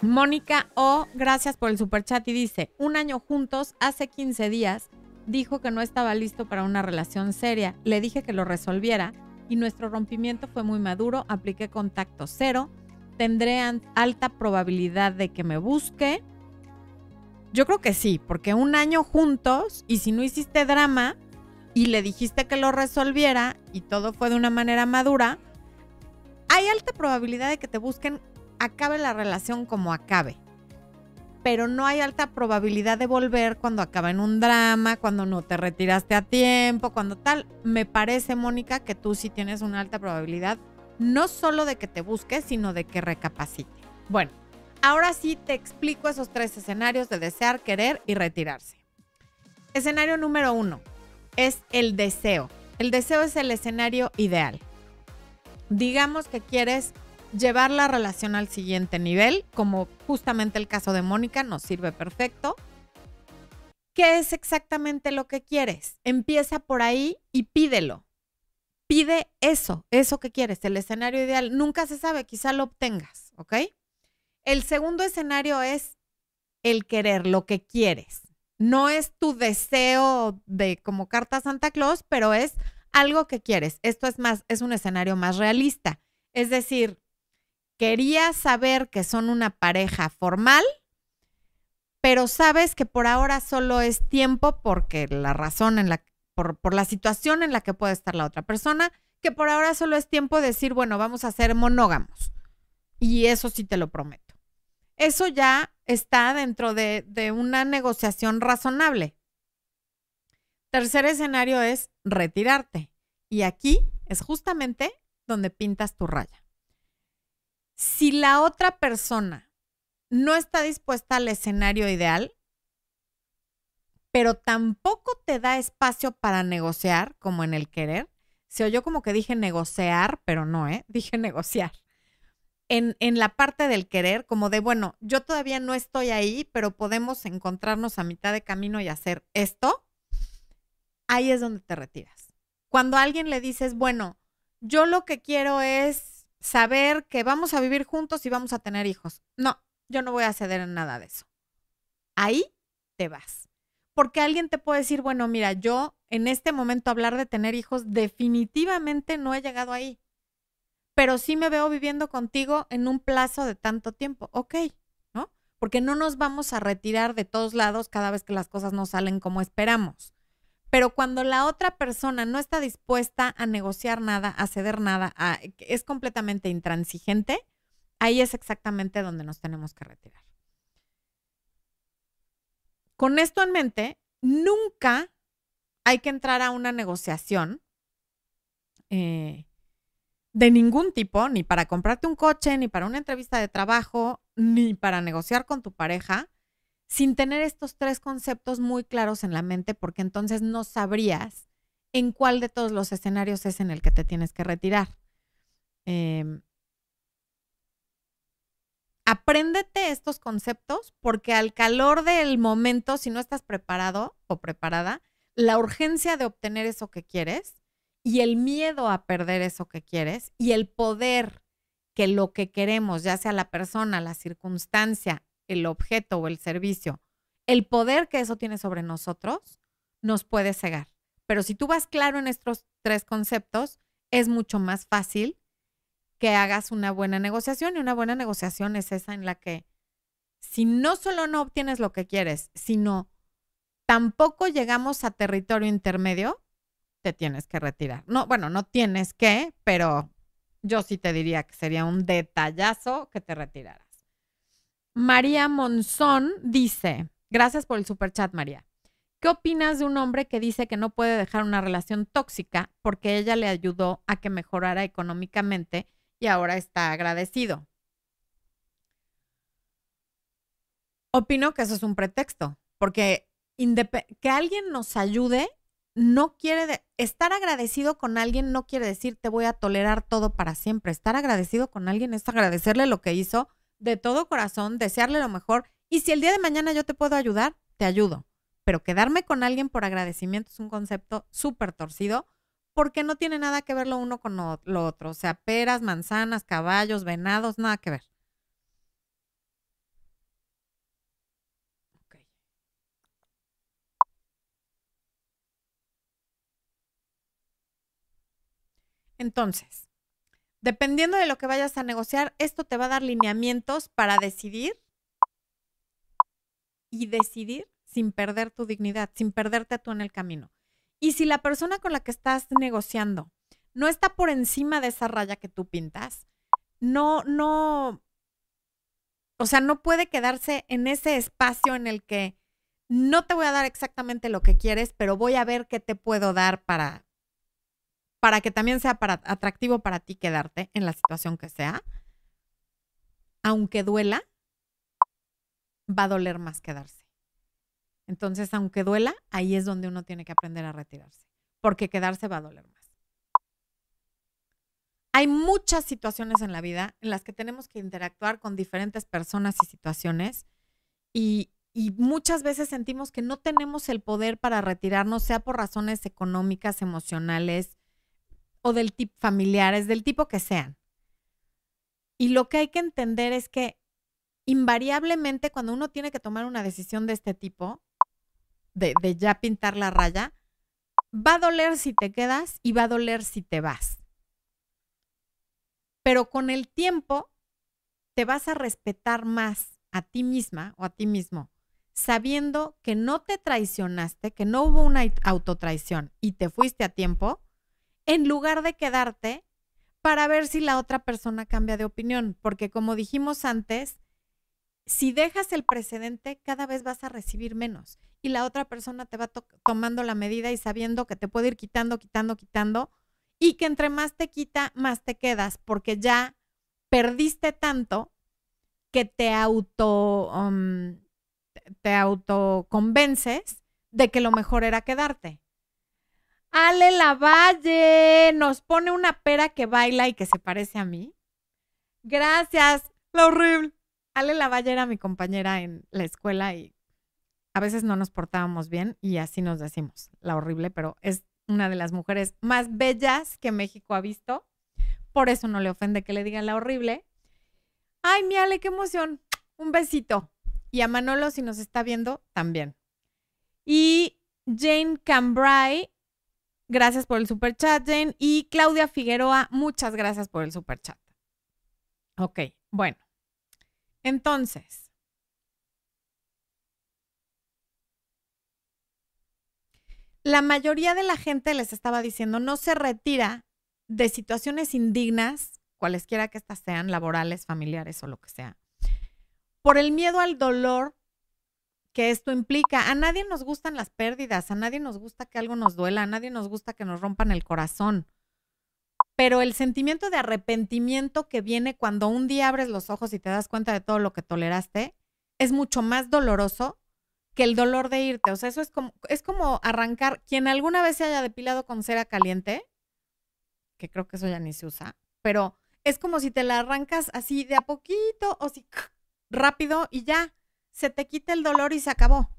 Mónica O, gracias por el super chat y dice, un año juntos, hace 15 días, dijo que no estaba listo para una relación seria. Le dije que lo resolviera y nuestro rompimiento fue muy maduro, apliqué contacto cero tendré alta probabilidad de que me busque. Yo creo que sí, porque un año juntos y si no hiciste drama y le dijiste que lo resolviera y todo fue de una manera madura, hay alta probabilidad de que te busquen, acabe la relación como acabe. Pero no hay alta probabilidad de volver cuando acaba en un drama, cuando no te retiraste a tiempo, cuando tal. Me parece, Mónica, que tú sí tienes una alta probabilidad no solo de que te busque, sino de que recapacite. Bueno, ahora sí te explico esos tres escenarios de desear, querer y retirarse. Escenario número uno es el deseo. El deseo es el escenario ideal. Digamos que quieres llevar la relación al siguiente nivel, como justamente el caso de Mónica, nos sirve perfecto. ¿Qué es exactamente lo que quieres? Empieza por ahí y pídelo pide eso, eso que quieres, el escenario ideal. Nunca se sabe, quizá lo obtengas, ¿ok? El segundo escenario es el querer, lo que quieres. No es tu deseo de como carta Santa Claus, pero es algo que quieres. Esto es más, es un escenario más realista. Es decir, quería saber que son una pareja formal, pero sabes que por ahora solo es tiempo porque la razón en la por, la situación en la que puede estar la otra persona, que por ahora solo es tiempo de decir, bueno, vamos a ser monógamos. Y eso sí te lo prometo. Eso ya está dentro de, de una negociación razonable. Tercer escenario es retirarte. Y aquí es justamente donde pintas tu raya. Si la otra persona no está dispuesta al escenario ideal, pero tampoco te da espacio para negociar, como en el querer, se oyó como que dije negociar, pero no, ¿eh? Dije negociar. En, en, la parte del querer, como de, bueno, yo todavía no estoy ahí, pero podemos encontrarnos a mitad de camino y hacer esto, ahí es donde te retiras. Cuando a alguien le dices, bueno, yo lo que quiero es saber que vamos a vivir juntos y vamos a tener hijos. No, yo no voy a ceder en nada de eso. Ahí te vas. Porque alguien te puede decir, bueno, mira, yo en este momento hablar de tener hijos definitivamente no he llegado ahí. Pero sí me veo viviendo contigo en un plazo de tanto tiempo. Ok, ¿no? Porque no nos vamos a retirar de todos lados cada vez que las cosas no salen como esperamos. Pero cuando la otra persona no está dispuesta a negociar nada, a ceder nada, es completamente intransigente, ahí es exactamente donde nos tenemos que retirar. Con esto en mente, nunca hay que entrar a una negociación eh, de ningún tipo, ni para comprarte un coche, ni para una entrevista de trabajo, ni para negociar con tu pareja, sin tener estos tres conceptos muy claros en la mente, porque entonces no sabrías en cuál de todos los escenarios es en el que te tienes que retirar. Em, apréndete estos conceptos porque al calor del momento, si no estás preparado o preparada, la urgencia de obtener eso que quieres y el miedo a perder eso que quieres y el poder que lo que queremos, ya sea la persona, la circunstancia, el objeto o el servicio, el poder que eso tiene sobre nosotros nos puede cegar. Pero si tú vas claro en estos tres conceptos, es mucho más fácil que hagas una buena negociación y una buena negociación es esa en la que si no solo no obtienes lo que quieres, sino tampoco llegamos a territorio intermedio, te tienes que retirar. No, bueno, no tienes que, pero yo sí te diría que sería un detallazo que te retiraras. María Monzón dice, gracias por el super chat, María. ¿Qué opinas de un hombre que dice que no puede dejar una relación tóxica porque ella le ayudó a que mejorara económicamente y ahora está agradecido? Opino que eso es un pretexto, porque que alguien nos ayude no quiere estar agradecido con alguien no quiere decir te voy a tolerar todo para siempre. Estar agradecido con alguien es agradecerle lo que hizo de todo corazón, desearle lo mejor. Y si el día de mañana yo te puedo ayudar, te ayudo. Pero quedarme con alguien por agradecimiento es un concepto súper torcido porque no tiene nada que ver lo uno con lo otro. O sea, peras, manzanas, caballos, venados, nada que ver. Entonces, dependiendo de lo que vayas a negociar, esto te va a dar lineamientos para decidir y decidir sin perder tu dignidad, sin perderte tú en el camino. Y si la persona con la que estás negociando no está por encima de esa raya que tú pintas, no, no, o sea, no puede quedarse en ese espacio en el que no te voy a dar exactamente lo que quieres, pero voy a ver qué te puedo dar para, para que también sea atractivo para ti quedarte en la situación que sea, aunque duela, va a doler más quedarse. Entonces, aunque duela, ahí es donde uno tiene que aprender a retirarse, porque quedarse va a doler más. Hay muchas situaciones en la vida en las que tenemos que interactuar con diferentes personas y situaciones y muchas veces sentimos que no tenemos el poder para retirarnos, sea por razones económicas, emocionales, o del tipo familiares, del tipo que sean. Y lo que hay que entender es que invariablemente cuando uno tiene que tomar una decisión de este tipo, de, de ya pintar la raya, va a doler si te quedas y va a doler si te vas. Pero con el tiempo te vas a respetar más a ti misma o a ti mismo, sabiendo que no te traicionaste, que no hubo una autotraición y te fuiste a tiempo, en lugar de quedarte para ver si la otra persona cambia de opinión, porque como dijimos antes, si dejas el precedente, cada vez vas a recibir menos y la otra persona te va tomando la medida y sabiendo que te puede ir quitando, quitando, quitando y que entre más te quita, más te quedas, porque ya perdiste tanto que te auto, um, te autoconvences de que lo mejor era quedarte. Ale Lavalle nos pone una pera que baila y que se parece a mí. Gracias, la horrible. Ale Lavalle era mi compañera en la escuela y a veces no nos portábamos bien y así nos decimos, la horrible, pero es una de las mujeres más bellas que México ha visto. Por eso no le ofende que le digan la horrible. Ay, mi Ale, qué emoción. Un besito. Y a Manolo, si nos está viendo, también. Y Jane Cambrai, gracias por el super chat, Jane. Y Claudia Figueroa, muchas gracias por el super chat. Ok, bueno. Entonces, la mayoría de la gente les estaba diciendo no se retira de situaciones indignas, cualesquiera que éstas sean, laborales, familiares o lo que sea, por el miedo al dolor que esto implica. A nadie nos gustan las pérdidas, a nadie nos gusta que algo nos duela, a nadie nos gusta que nos rompan el corazón. Pero el sentimiento de arrepentimiento que viene cuando un día abres los ojos y te das cuenta de todo lo que toleraste es mucho más doloroso que el dolor de irte. O sea, eso es como, es como arrancar, quien alguna vez se haya depilado con cera caliente, que creo que eso ya ni se usa, pero es como si te la arrancas así de a poquito o si rápido y ya se te quita el dolor y se acabó.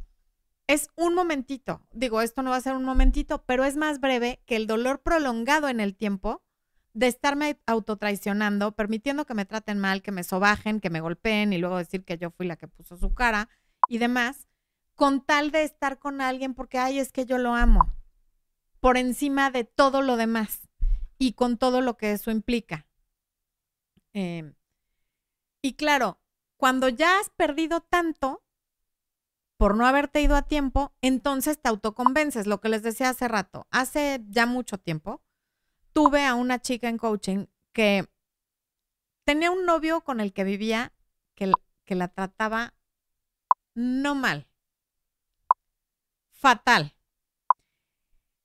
Es un momentito. Digo, esto no va a ser un momentito, pero es más breve que el dolor prolongado en el tiempo de estarme autotraicionando, permitiendo que me traten mal, que me sobajen, que me golpeen y luego decir que yo fui la que puso su cara y demás con tal de estar con alguien porque, ay, es que yo lo amo, por encima de todo lo demás y con todo lo que eso implica. Em, y claro, cuando ya has perdido tanto por no haberte ido a tiempo, entonces te autoconvences, lo que les decía hace rato. Hace ya mucho tiempo, tuve a una chica en coaching que tenía un novio con el que vivía que, que la trataba no mal fatal.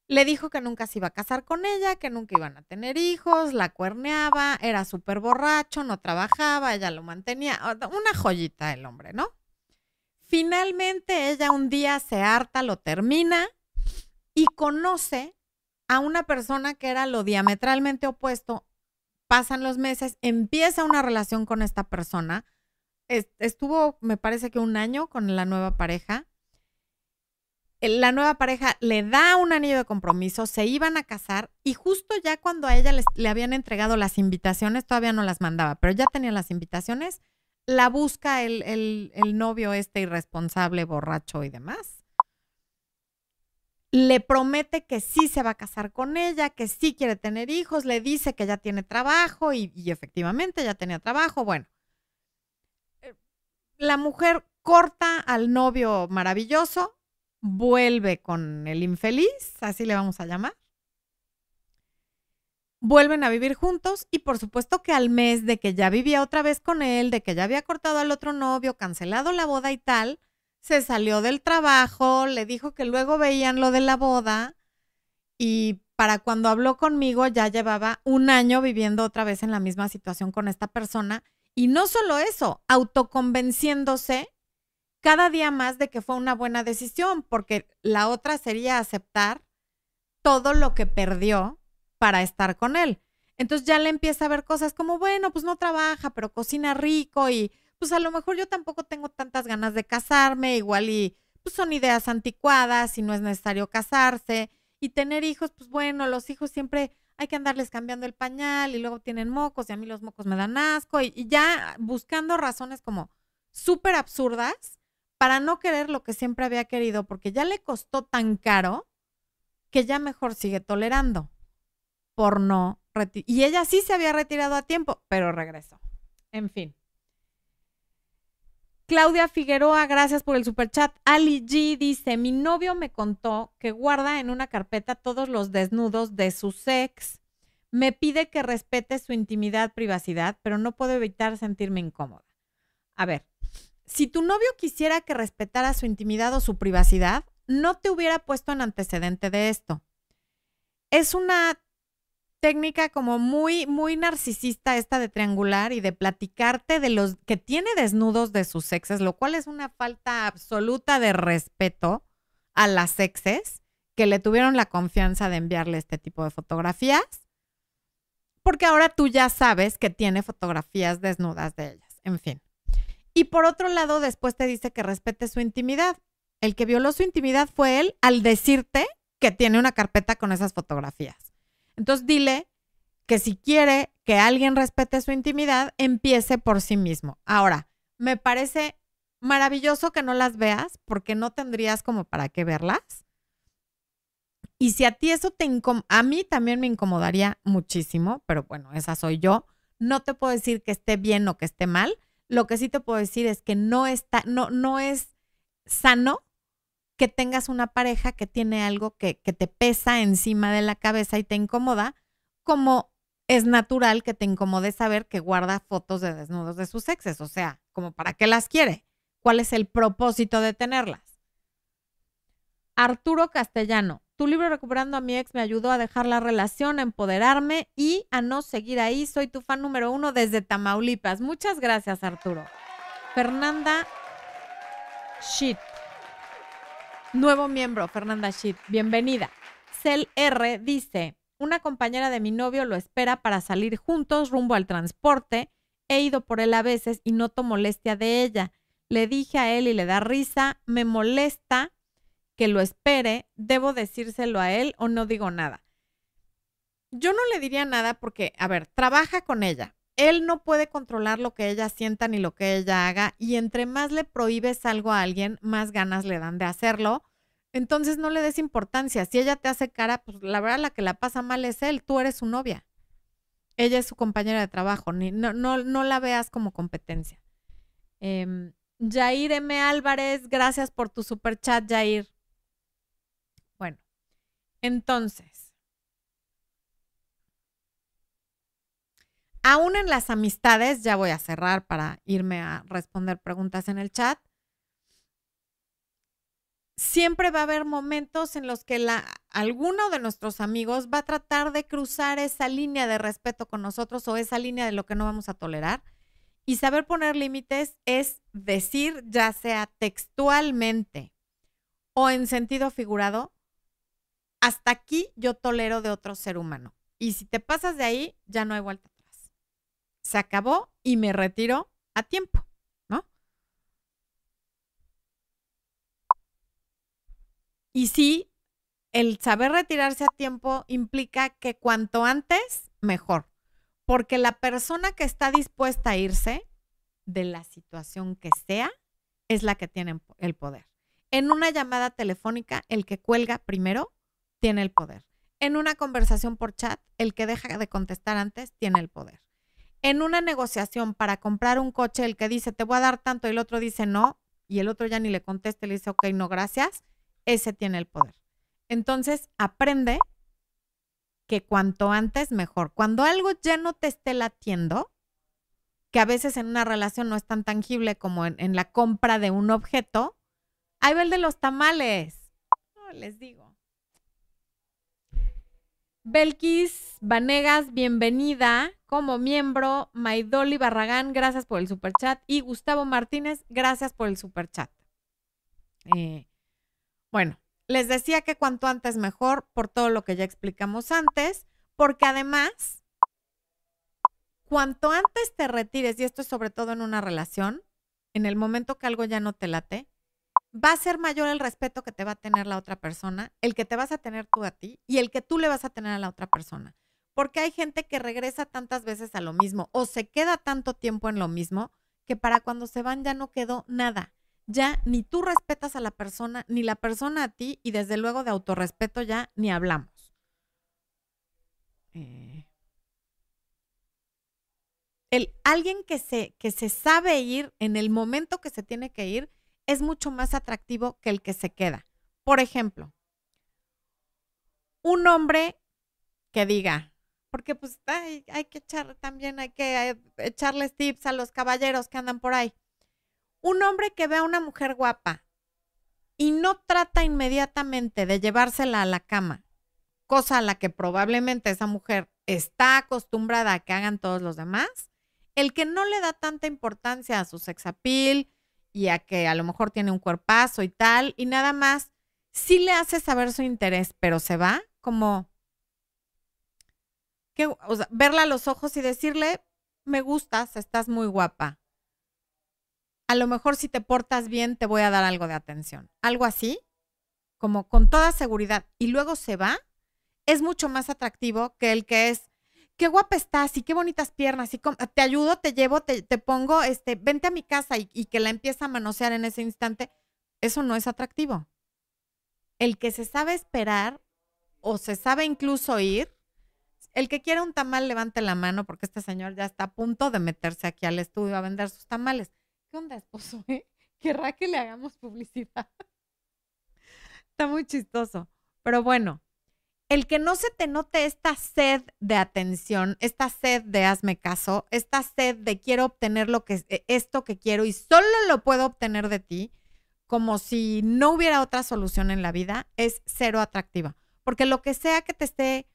Le dijo que nunca se iba a casar con ella, que nunca iban a tener hijos, la cuerneaba, era súper borracho, no trabajaba, ella lo mantenía, una joyita el hombre, ¿no? Finalmente ella un día se harta, lo termina y conoce a una persona que era lo diametralmente opuesto. Pasan los meses, empieza una relación con esta persona. Estuvo, me parece que un año con la nueva pareja la nueva pareja le da un anillo de compromiso, se iban a casar y justo ya cuando a ella le habían entregado las invitaciones, todavía no las mandaba, pero ya tenía las invitaciones, la busca el, el novio este irresponsable, borracho y demás. Le promete que sí se va a casar con ella, que sí quiere tener hijos, le dice que ya tiene trabajo y, y efectivamente ya tenía trabajo. Bueno, eh, la mujer corta al novio maravilloso, vuelve con el infeliz, así le vamos a llamar. Vuelven a vivir juntos y por supuesto que al mes de que ya vivía otra vez con él, de que ya había cortado al otro novio, cancelado la boda y tal, se salió del trabajo, le dijo que luego veían lo de la boda y para cuando habló conmigo ya llevaba un año viviendo otra vez en la misma situación con esta persona y no solo eso, autoconvenciéndose cada día más de que fue una buena decisión, porque la otra sería aceptar todo lo que perdió para estar con él. Entonces ya le empieza a ver cosas como, bueno, pues no trabaja, pero cocina rico y pues a lo mejor yo tampoco tengo tantas ganas de casarme, igual y pues son ideas anticuadas y no es necesario casarse y tener hijos, pues bueno, los hijos siempre hay que andarles cambiando el pañal y luego tienen mocos y a mí los mocos me dan asco y, y ya buscando razones como súper absurdas para no querer lo que siempre había querido, porque ya le costó tan caro que ya mejor sigue tolerando por no y ella sí se había retirado a tiempo, pero regresó. En fin. Claudia Figueroa, gracias por el superchat. Ali G dice, mi novio me contó que guarda en una carpeta todos los desnudos de su ex. Me pide que respete su intimidad, privacidad, pero no puedo evitar sentirme incómoda. A ver, si tu novio quisiera que respetara su intimidad o su privacidad, no te hubiera puesto en antecedente de esto. Es una técnica como muy, muy narcisista esta de triangular y de platicarte de los que tiene desnudos de sus exes, lo cual es una falta absoluta de respeto a las exes que le tuvieron la confianza de enviarle este tipo de fotografías, porque ahora tú ya sabes que tiene fotografías desnudas de ellas, en fin. Y por otro lado, después te dice que respete su intimidad. El que violó su intimidad fue él al decirte que tiene una carpeta con esas fotografías. Entonces dile que si quiere que alguien respete su intimidad, empiece por sí mismo. Ahora, me parece maravilloso que no las veas porque no tendrías como para qué verlas. Y si a ti eso te incomoda, a mí también me incomodaría muchísimo, pero bueno, esa soy yo. No te puedo decir que esté bien o que esté mal. Lo que sí te puedo decir es que no está, no, no es sano que tengas una pareja que tiene algo que, que te pesa encima de la cabeza y te incomoda, como es natural que te incomode saber que guarda fotos de desnudos de sus exes. O sea, como para qué las quiere. ¿Cuál es el propósito de tenerlas? Arturo Castellano, tu libro Recuperando a mi ex me ayudó a dejar la relación, a empoderarme y a no seguir ahí. Soy tu fan número uno desde Tamaulipas. Muchas gracias, Arturo. Fernanda Shit. Nuevo miembro, Fernanda Shit. Bienvenida. Cel R dice, una compañera de mi novio lo espera para salir juntos rumbo al transporte. He ido por él a veces y noto molestia de ella. Le dije a él y le da risa, me molesta que lo espere, debo decírselo a él o no digo nada. Yo no le diría nada porque, a ver, trabaja con ella. Él no puede controlar lo que ella sienta ni lo que ella haga y entre más le prohíbes algo a alguien, más ganas le dan de hacerlo. Entonces no le des importancia. Si ella te hace cara, pues la verdad la que la pasa mal es él, tú eres su novia. Ella es su compañera de trabajo, no, no, no la veas como competencia. Eh, Jair M. Álvarez, gracias por tu super chat, Jair. Entonces, aún en las amistades, ya voy a cerrar para irme a responder preguntas en el chat. Siempre va a haber momentos en los que alguno de nuestros amigos va a tratar de cruzar esa línea de respeto con nosotros o esa línea de lo que no vamos a tolerar. Y saber poner límites es decir, ya sea textualmente o en sentido figurado, hasta aquí yo tolero de otro ser humano. Y si te pasas de ahí, ya no hay vuelta atrás. Se acabó y me retiro a tiempo, ¿no? Y sí, el saber retirarse a tiempo implica que cuanto antes, mejor porque la persona que está dispuesta a irse de la situación que sea es la que tiene el poder. En una llamada telefónica, el que cuelga primero tiene el poder. En una conversación por chat, el que deja de contestar antes tiene el poder. En una negociación para comprar un coche, el que dice te voy a dar tanto y el otro dice no, y el otro ya ni le contesta y le dice ok, no, gracias, ese tiene el poder. Entonces, aprende que cuanto antes mejor. Cuando algo ya no te esté latiendo, que a veces en una relación no es tan tangible como en, la compra de un objeto, ahí va el de los tamales. les digo. Belkis Vanegas, bienvenida como miembro. Maidoli Barragán, gracias por el superchat. Y Gustavo Martínez, gracias por el superchat. Eh, bueno, les decía que cuanto antes mejor por todo lo que ya explicamos antes, porque además, cuanto antes te retires, y esto es sobre todo en una relación, en el momento que algo ya no te late, va a ser mayor el respeto que te va a tener la otra persona, el que te vas a tener tú a ti y el que tú le vas a tener a la otra persona. Porque hay gente que regresa tantas veces a lo mismo o se queda tanto tiempo en lo mismo que para cuando se van ya no quedó nada ya ni tú respetas a la persona, ni la persona a ti, y desde luego de autorrespeto ya ni hablamos. Eh, el, alguien que se, que se sabe ir en el momento que se tiene que ir es mucho más atractivo que el que se queda. Por ejemplo, un hombre que diga, porque pues hay, que echar también, hay que echarles tips a los caballeros que andan por ahí un hombre que ve a una mujer guapa y no trata inmediatamente de llevársela a la cama, cosa a la que probablemente esa mujer está acostumbrada a que hagan todos los demás, el que no le da tanta importancia a su sex appeal y a que a lo mejor tiene un cuerpazo y tal, y nada más, sí le hace saber su interés, pero se va como verla a los ojos y decirle, me gustas, estás muy guapa. A lo mejor si te portas bien te voy a dar algo de atención. Algo así, como con toda seguridad, y luego se va, es mucho más atractivo que el que es, qué guapa estás y qué bonitas piernas y te ayudo, te llevo, te, pongo, este, vente a mi casa y, y que la empieza a manosear en ese instante. Eso no es atractivo. El que se sabe esperar o se sabe incluso ir, el que quiera un tamal, levante la mano porque este señor ya está a punto de meterse aquí al estudio a vender sus tamales. ¿Qué onda, esposo? Eh? ¿Querrá que le hagamos publicidad? está muy chistoso. Pero bueno, el que no se te note esta sed de atención, esta sed de hazme caso, esta sed de quiero obtener lo que e, esto que quiero y solo lo puedo obtener de ti, como si no hubiera otra solución en la vida, es cero atractiva. Porque lo que sea que te esté,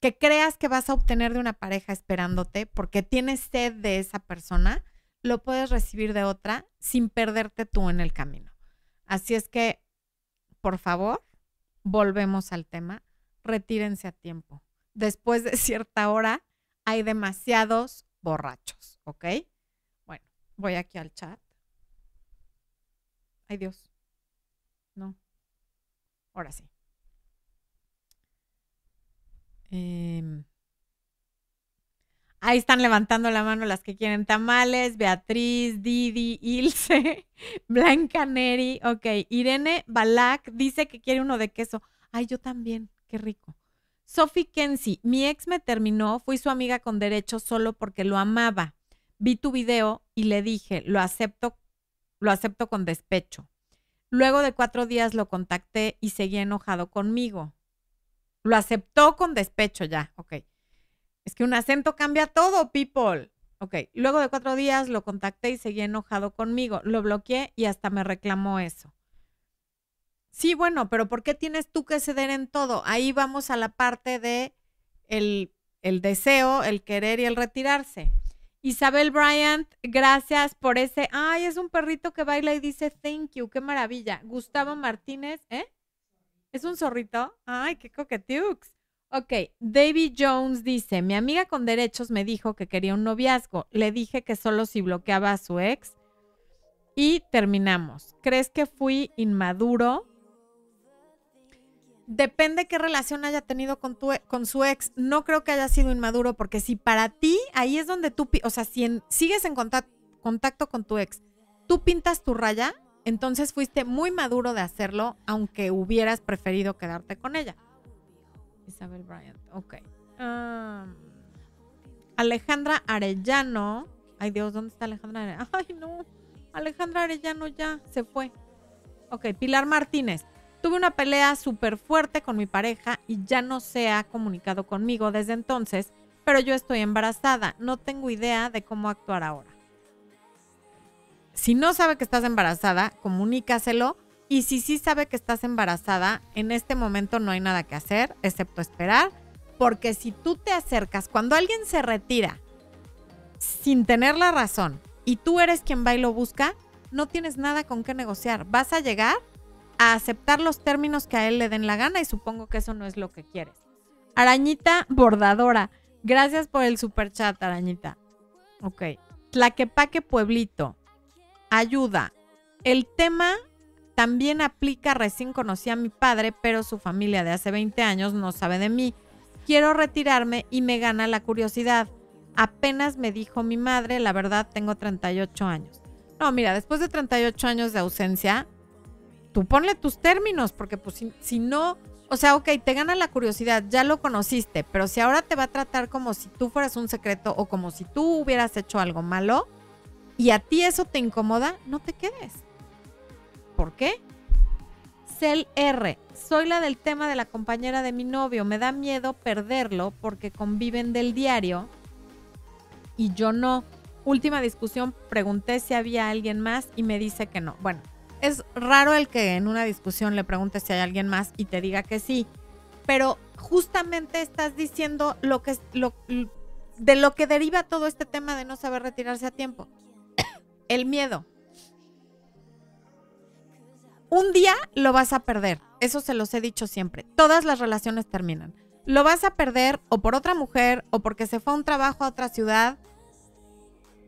que creas que vas a obtener de una pareja esperándote, porque tienes sed de esa persona, lo puedes recibir de otra sin perderte tú en el camino. Así es que, por favor, volvemos al tema retírense a tiempo. Después de cierta hora hay demasiados borrachos, ¿ok? Bueno, voy aquí al chat. Ay Dios. No. Ahora sí. Em, ahí están levantando la mano las que quieren tamales. Beatriz, Didi, Ilse, Blanca Neri. Ok, Irene Balak dice que quiere uno de queso. Ay, yo también qué rico. Sophie Kenzie, mi ex me terminó, fui su amiga con derecho solo porque lo amaba. Vi tu video y le dije, lo acepto, lo acepto con despecho. Luego de cuatro días lo contacté y seguía enojado conmigo. Lo aceptó con despecho ya, ok. Es que un acento cambia todo, people. Ok, luego de cuatro días lo contacté y seguía enojado conmigo. Lo bloqueé y hasta me reclamó eso. Sí, bueno, pero ¿por qué tienes tú que ceder en todo? Ahí vamos a la parte de el, el deseo, el querer y el retirarse. Isabel Bryant, gracias por ese. Ay, es un perrito que baila y dice thank you, qué maravilla. Gustavo Martínez, ¿eh? ¿Es un zorrito? Ay, qué coquetiux. Ok, David Jones dice, mi amiga con derechos me dijo que quería un noviazgo. Le dije que solo si bloqueaba a su ex y terminamos. ¿Crees que fui inmaduro? Depende qué relación haya tenido con, tu, con su ex. No creo que haya sido inmaduro, porque si para ti, ahí es donde tú, o sea, si sigues en contacto, contacto con tu ex, tú pintas tu raya, entonces fuiste muy maduro de hacerlo, aunque hubieras preferido quedarte con ella. Isabel Bryant, ok. Alejandra Arellano. Ay Dios, ¿dónde está Alejandra Arellano? Ay no, Alejandra Arellano ya se fue. Ok, Pilar Martínez. Tuve una pelea súper fuerte con mi pareja y ya no se ha comunicado conmigo desde entonces, pero yo estoy embarazada. No tengo idea de cómo actuar ahora. Si no sabe que estás embarazada, comunícaselo. Y si sí sabe que estás embarazada, en este momento no hay nada que hacer, excepto esperar. Porque si tú te acercas, cuando alguien se retira sin tener la razón y tú eres quien va y lo busca, no tienes nada con qué negociar. Vas a llegar a aceptar los términos que a él le den la gana y supongo que eso no es lo que quieres. Arañita bordadora. Gracias por el super chat, Arañita. Ok. Tlaquepaque Pueblito. Ayuda. El tema también aplica, recién conocí a mi padre, pero su familia de hace 20 años no sabe de mí. Quiero retirarme y me gana la curiosidad. Apenas me dijo mi madre, la verdad tengo 38 años. No, mira, después de 38 años de ausencia, tú ponle tus términos, porque pues si, no, o sea, ok, te gana la curiosidad, ya lo conociste, pero si ahora te va a tratar como si tú fueras un secreto o como si tú hubieras hecho algo malo y a ti eso te incomoda, no te quedes. ¿Por qué? Cel R, soy la del tema de la compañera de mi novio, me da miedo perderlo porque conviven del diario y yo no. Última discusión, pregunté si había alguien más y me dice que no. Bueno, es raro el que en una discusión le preguntes si hay alguien más y te diga que sí. pero justamente estás diciendo lo que de lo que deriva todo este tema de no saber retirarse a tiempo. El miedo. Un día lo vas a perder, eso se los he dicho siempre. Todas las relaciones terminan. Lo vas a perder o por otra mujer, o porque se fue a un trabajo a otra ciudad,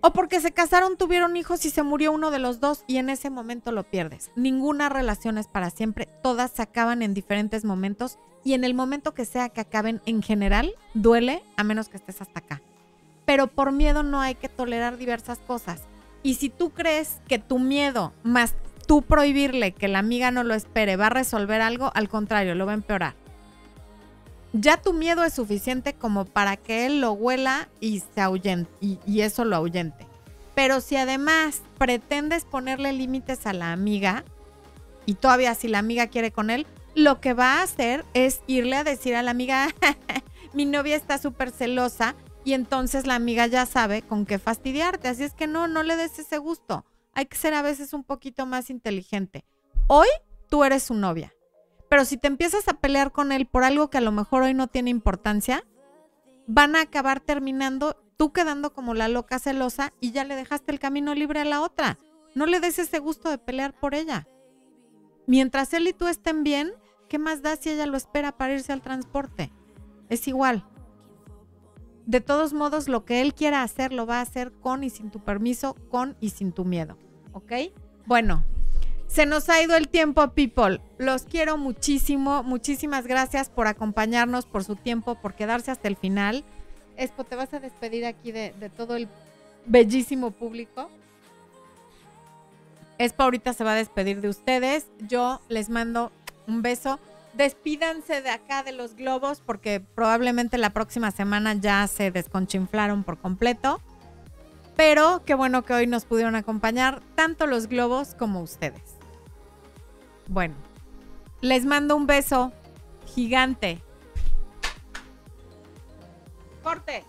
o porque se casaron, tuvieron hijos y se murió uno de los dos y en ese momento lo pierdes. Ninguna relación es para siempre, todas se acaban en diferentes momentos y en el momento que sea que acaben en general, duele a menos que estés hasta acá. Pero por miedo no hay que tolerar diversas cosas. Y si tú crees que tu miedo más tú prohibirle que la amiga no lo espere va a resolver algo, al contrario, lo va a empeorar. Ya tu miedo es suficiente como para que él lo huela y se ahuyente, y, eso lo ahuyente. Pero si además pretendes ponerle límites a la amiga, y todavía si la amiga quiere con él, lo que va a hacer es irle a decir a la amiga, mi novia está súper celosa y entonces la amiga ya sabe con qué fastidiarte. Así es que no, no le des ese gusto. Hay que ser a veces un poquito más inteligente. Hoy tú eres su novia, pero si te empiezas a pelear con él por algo que a lo mejor hoy no tiene importancia, van a acabar terminando tú quedando como la loca celosa y ya le dejaste el camino libre a la otra. No le des ese gusto de pelear por ella. Mientras él y tú estén bien, ¿Qué más da si ella lo espera para irse al transporte? Es igual. De todos modos, lo que él quiera hacer, lo va a hacer con y sin tu permiso, con y sin tu miedo. ¿Ok? Bueno, se nos ha ido el tiempo, people. Los quiero muchísimo. Muchísimas gracias por acompañarnos, por su tiempo, por quedarse hasta el final. Espo, ¿te vas a despedir aquí de, todo el bellísimo público? Espo ahorita se va a despedir de ustedes. Yo les mando un beso. Despídanse de acá de los globos porque probablemente la próxima semana ya se desconchinflaron por completo. Pero qué bueno que hoy nos pudieron acompañar tanto los globos como ustedes. Bueno, les mando un beso gigante. Corte.